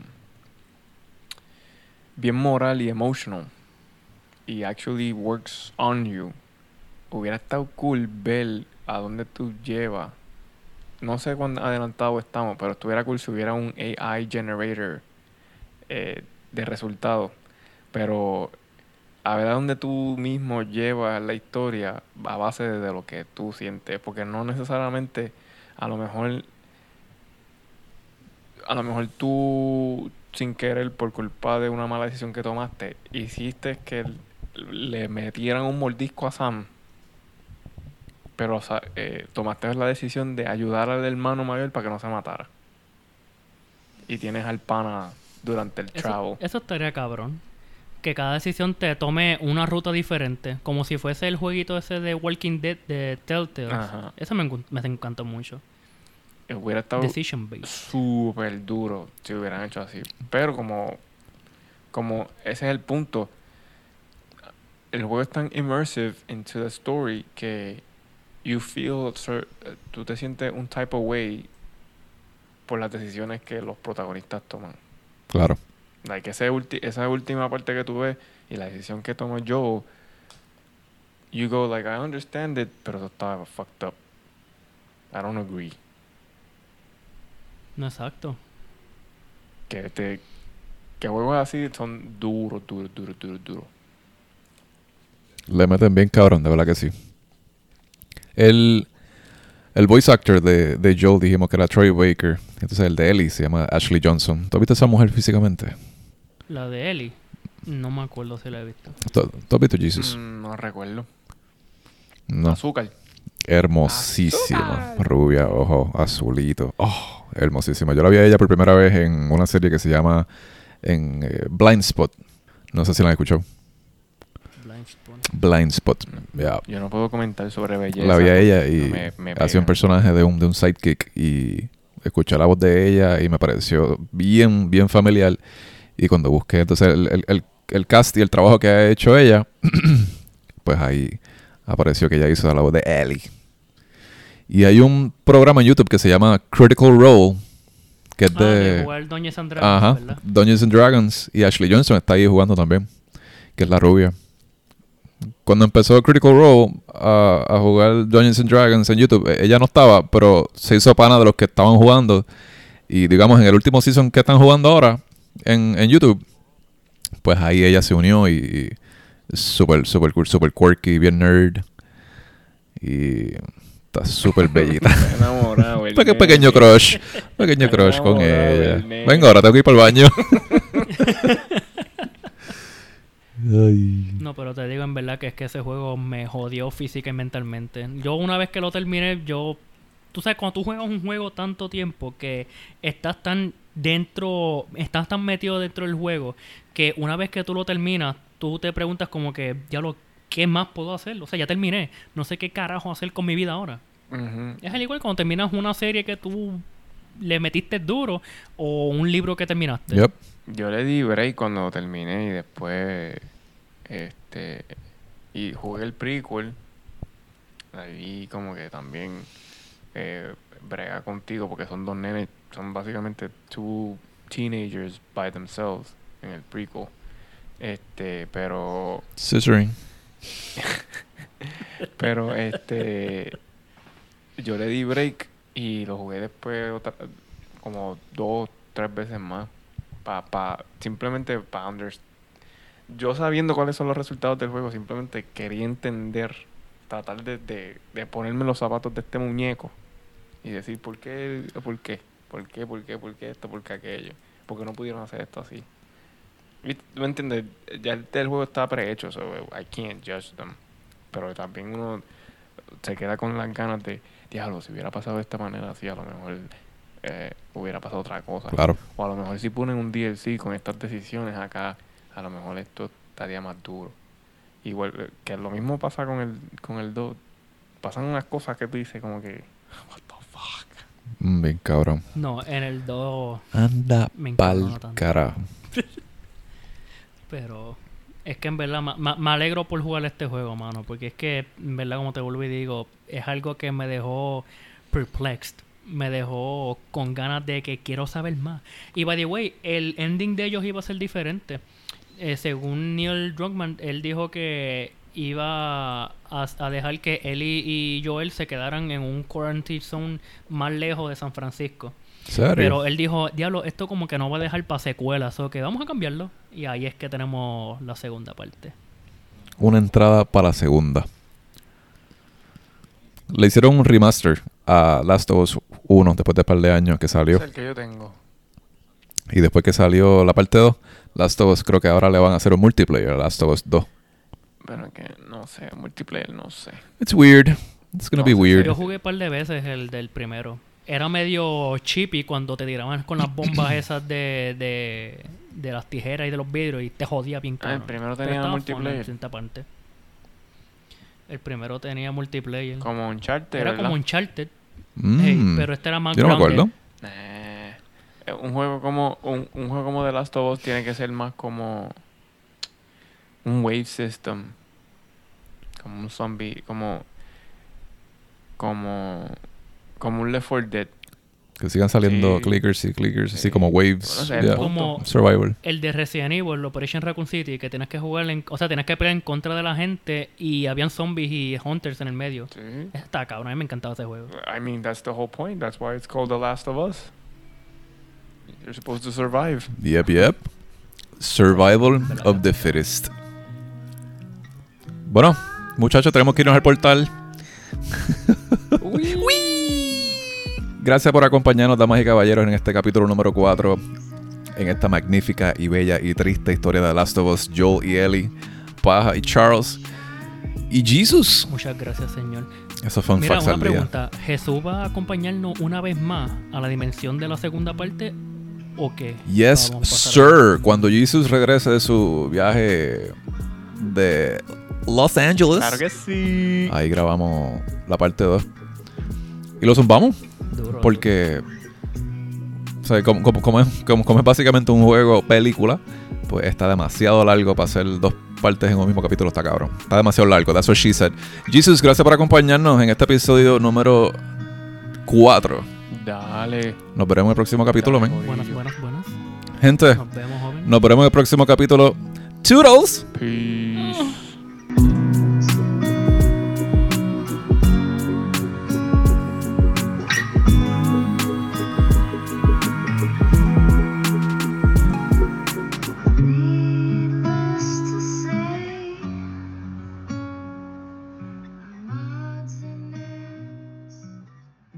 bien moral y emotional y actually works on you hubiera estado cool ver a dónde tú llevas. No sé cuán adelantado estamos, pero estuviera cool si hubiera un AI generator eh, de resultados. Pero a ver a dónde tú mismo llevas la historia a base de lo que tú sientes. Porque no necesariamente, a lo mejor, a lo mejor tú, sin querer, por culpa de una mala decisión que tomaste, hiciste que le metieran un mordisco a Sam pero o sea, eh, tomaste la decisión de ayudar al hermano mayor para que no se matara. y tienes al pana durante el travel. Eso, eso estaría cabrón. Que cada decisión te tome una ruta diferente. Como si fuese el jueguito ese de Walking Dead de Telltale. Eso me, me encantó mucho. Hubiera estado súper duro si hubieran hecho así. Pero como, como ese es el punto, el juego es tan immersive into the story que you feel, cer- tú te sientes un type of way por las decisiones que los protagonistas toman. Claro. Like ese ulti- esa última parte que tú ves y la decisión que toma Joe, you go like, I understand it, pero eso estaba fucked up. I don't agree. No exacto. que te que juegos así son duros, duros, duros, duros, duros. Le meten bien cabrón, de verdad que sí. El, el voice actor de, de Joel dijimos que era Troy Baker. Entonces el de Ellie se llama Ashley Johnson. ¿Tú has visto a esa mujer físicamente? La de Ellie. No me acuerdo si la he visto. ¿Tú, tú has visto Jesus? Mm, no recuerdo. No. Azúcar. Hermosísima. Rubia, ojo, azulito. Oh, hermosísima. Yo la vi a ella por primera vez en una serie que se llama en eh, Blind Spot. No sé si la han escuchado. Blind Spot. Blind Spot. Ya. Yo no puedo comentar sobre belleza. La vi a ella y no me- me hacía un personaje de un, de un sidekick y escuché la voz de ella y me pareció bien, bien familiar. Y cuando busqué entonces el, el, el, el cast y el trabajo que ha hecho ella, [clears throat] pues ahí apareció que ella hizo la voz de Ellie. Y hay un programa en YouTube que se llama Critical Role, que es Ah, de jugar Doña Sandra, Ajá, ¿verdad? Dungeons and Dragons. Y Ashley Johnson está ahí jugando también, que es la rubia. Cuando empezó Critical Role a, a jugar Dungeons and Dragons en YouTube, eh, ella no estaba, pero se hizo pana de los que estaban jugando. Y digamos, en el último season que están jugando ahora en, en YouTube, pues ahí ella se unió y, y súper, súper cool, súper quirky, bien nerd. Y está súper bellita. [laughs] Enamorado. [laughs] pequeño crush. Pequeño crush con ella. Venga, ahora tengo que ir para el baño. [laughs] No, pero te digo en verdad que es que ese juego me jodió física y mentalmente. Yo una vez que lo terminé, yo... Tú sabes, cuando tú juegas un juego tanto tiempo que estás tan dentro, estás tan metido dentro del juego, que una vez que tú lo terminas, tú te preguntas como que, ya lo, ¿qué más puedo hacer? O sea, ya terminé. No sé qué carajo hacer con mi vida ahora. Es al igual cuando terminas una serie que tú le metiste duro o un libro que terminaste. Yep. Yo le di break cuando terminé y después este y jugué el prequel. Ahí como que también eh, brega contigo porque son dos nenes, son básicamente two teenagers by themselves en el prequel. Este, pero Scissoring. [laughs] pero este yo le di break y lo jugué después otra, como dos, tres veces más. Pa, pa, simplemente para. Yo sabiendo cuáles son los resultados del juego, simplemente quería entender, tratar de, de, de ponerme los zapatos de este muñeco y decir por qué, por qué, por qué, por qué, por qué esto, por qué aquello. Porque no pudieron hacer esto así. Y, ¿Tú me entiendes? Ya el, el juego está prehecho, so I can't judge them. Pero también uno se queda con las ganas de, diablo, si hubiera pasado de esta manera así, a lo mejor eh, hubiera pasado otra cosa. Claro. O a lo mejor si ponen un DLC con estas decisiones acá, a lo mejor esto estaría más duro. Igual eh, que lo mismo pasa con el con el 2. Pasan unas cosas que tú dices como que [laughs] what the fuck. Mm, Bien cabrón. No, en el 2 Anda pa'l carajo. Pero es que en verdad me alegro por jugar este juego, mano. Porque es que, en verdad, como te vuelvo y digo, es algo que me dejó perplexed. Me dejó con ganas de que quiero saber más. Y by the way, el ending de ellos iba a ser diferente. Eh, según Neil Druckmann, él dijo que iba a, a dejar que Ellie y Joel se quedaran en un quarantine zone más lejos de San Francisco. ¿Serio? Pero él dijo, diablo, esto como que no va a dejar para secuelas, o que vamos a cambiarlo. Y ahí es que tenemos la segunda parte. Una entrada para la segunda. Le hicieron un remaster a Last of Us 1 después de un par de años que salió. Es el que yo tengo. Y después que salió la parte 2, Last of Us creo que ahora le van a hacer un multiplayer a Last of Us 2. Pero que no sé, multiplayer no sé. It's weird. It's gonna No be weird. Yo jugué un par de veces el del primero. era medio chippy cuando te tiraban con las bombas [coughs] esas de, de, de las tijeras y de los vidrios y te jodía bien Ah, el primero tenía multiplayer. fun parte. El primero tenía multiplayer. Como un charter, era ¿verdad? como Uncharted, Mm. hey, pero este era más Yo no me grande. acuerdo. Eh, un juego como un, un juego como The Last of Us tiene que ser más como un wave system como un zombie como como como un Left 4 Dead Que sigan saliendo Sí. clickers y clickers, así Sí. como waves. Yeah. punto. Como Survival. el de Resident Evil, Operation Raccoon City, que tienes que jugar, en, o sea, tienes que pelear en contra de la gente y habían zombies y hunters en el medio. Sí. Está cabrón, a mí me encantaba ese juego. I mean that's the whole point that's why it's called The Last of Us you're supposed to survive Yep, yep. Survival of the fittest. Bueno, muchachos, tenemos que irnos al portal. [laughs] Gracias por acompañarnos, damas y caballeros, en este capítulo número 4. En esta magnífica y bella y triste historia de The Last of Us, Joel y Ellie, Paja y Charles. Y Jesus. Muchas gracias, Señor. Eso fue un Mira, fax una al día. pregunta. ¿Jesús va a acompañarnos una vez más a la dimensión de la segunda parte o qué? Yes, sir. Cuando Jesus regrese de su viaje de Los Angeles, claro que sí ahí grabamos la parte 2. Y lo zumbamos. Duro, Porque, o sea, como, como- como es, como- como es básicamente un juego película, pues está demasiado largo para hacer dos partes en un mismo capítulo. Está cabrón. Está demasiado largo. That's what she said. Jesus, gracias por acompañarnos en este episodio número 4. dale Nos veremos en el próximo capítulo, men. Buenas, buenas, buenas. Gente, Nos vemos, nos veremos en el próximo capítulo. Toodles! peace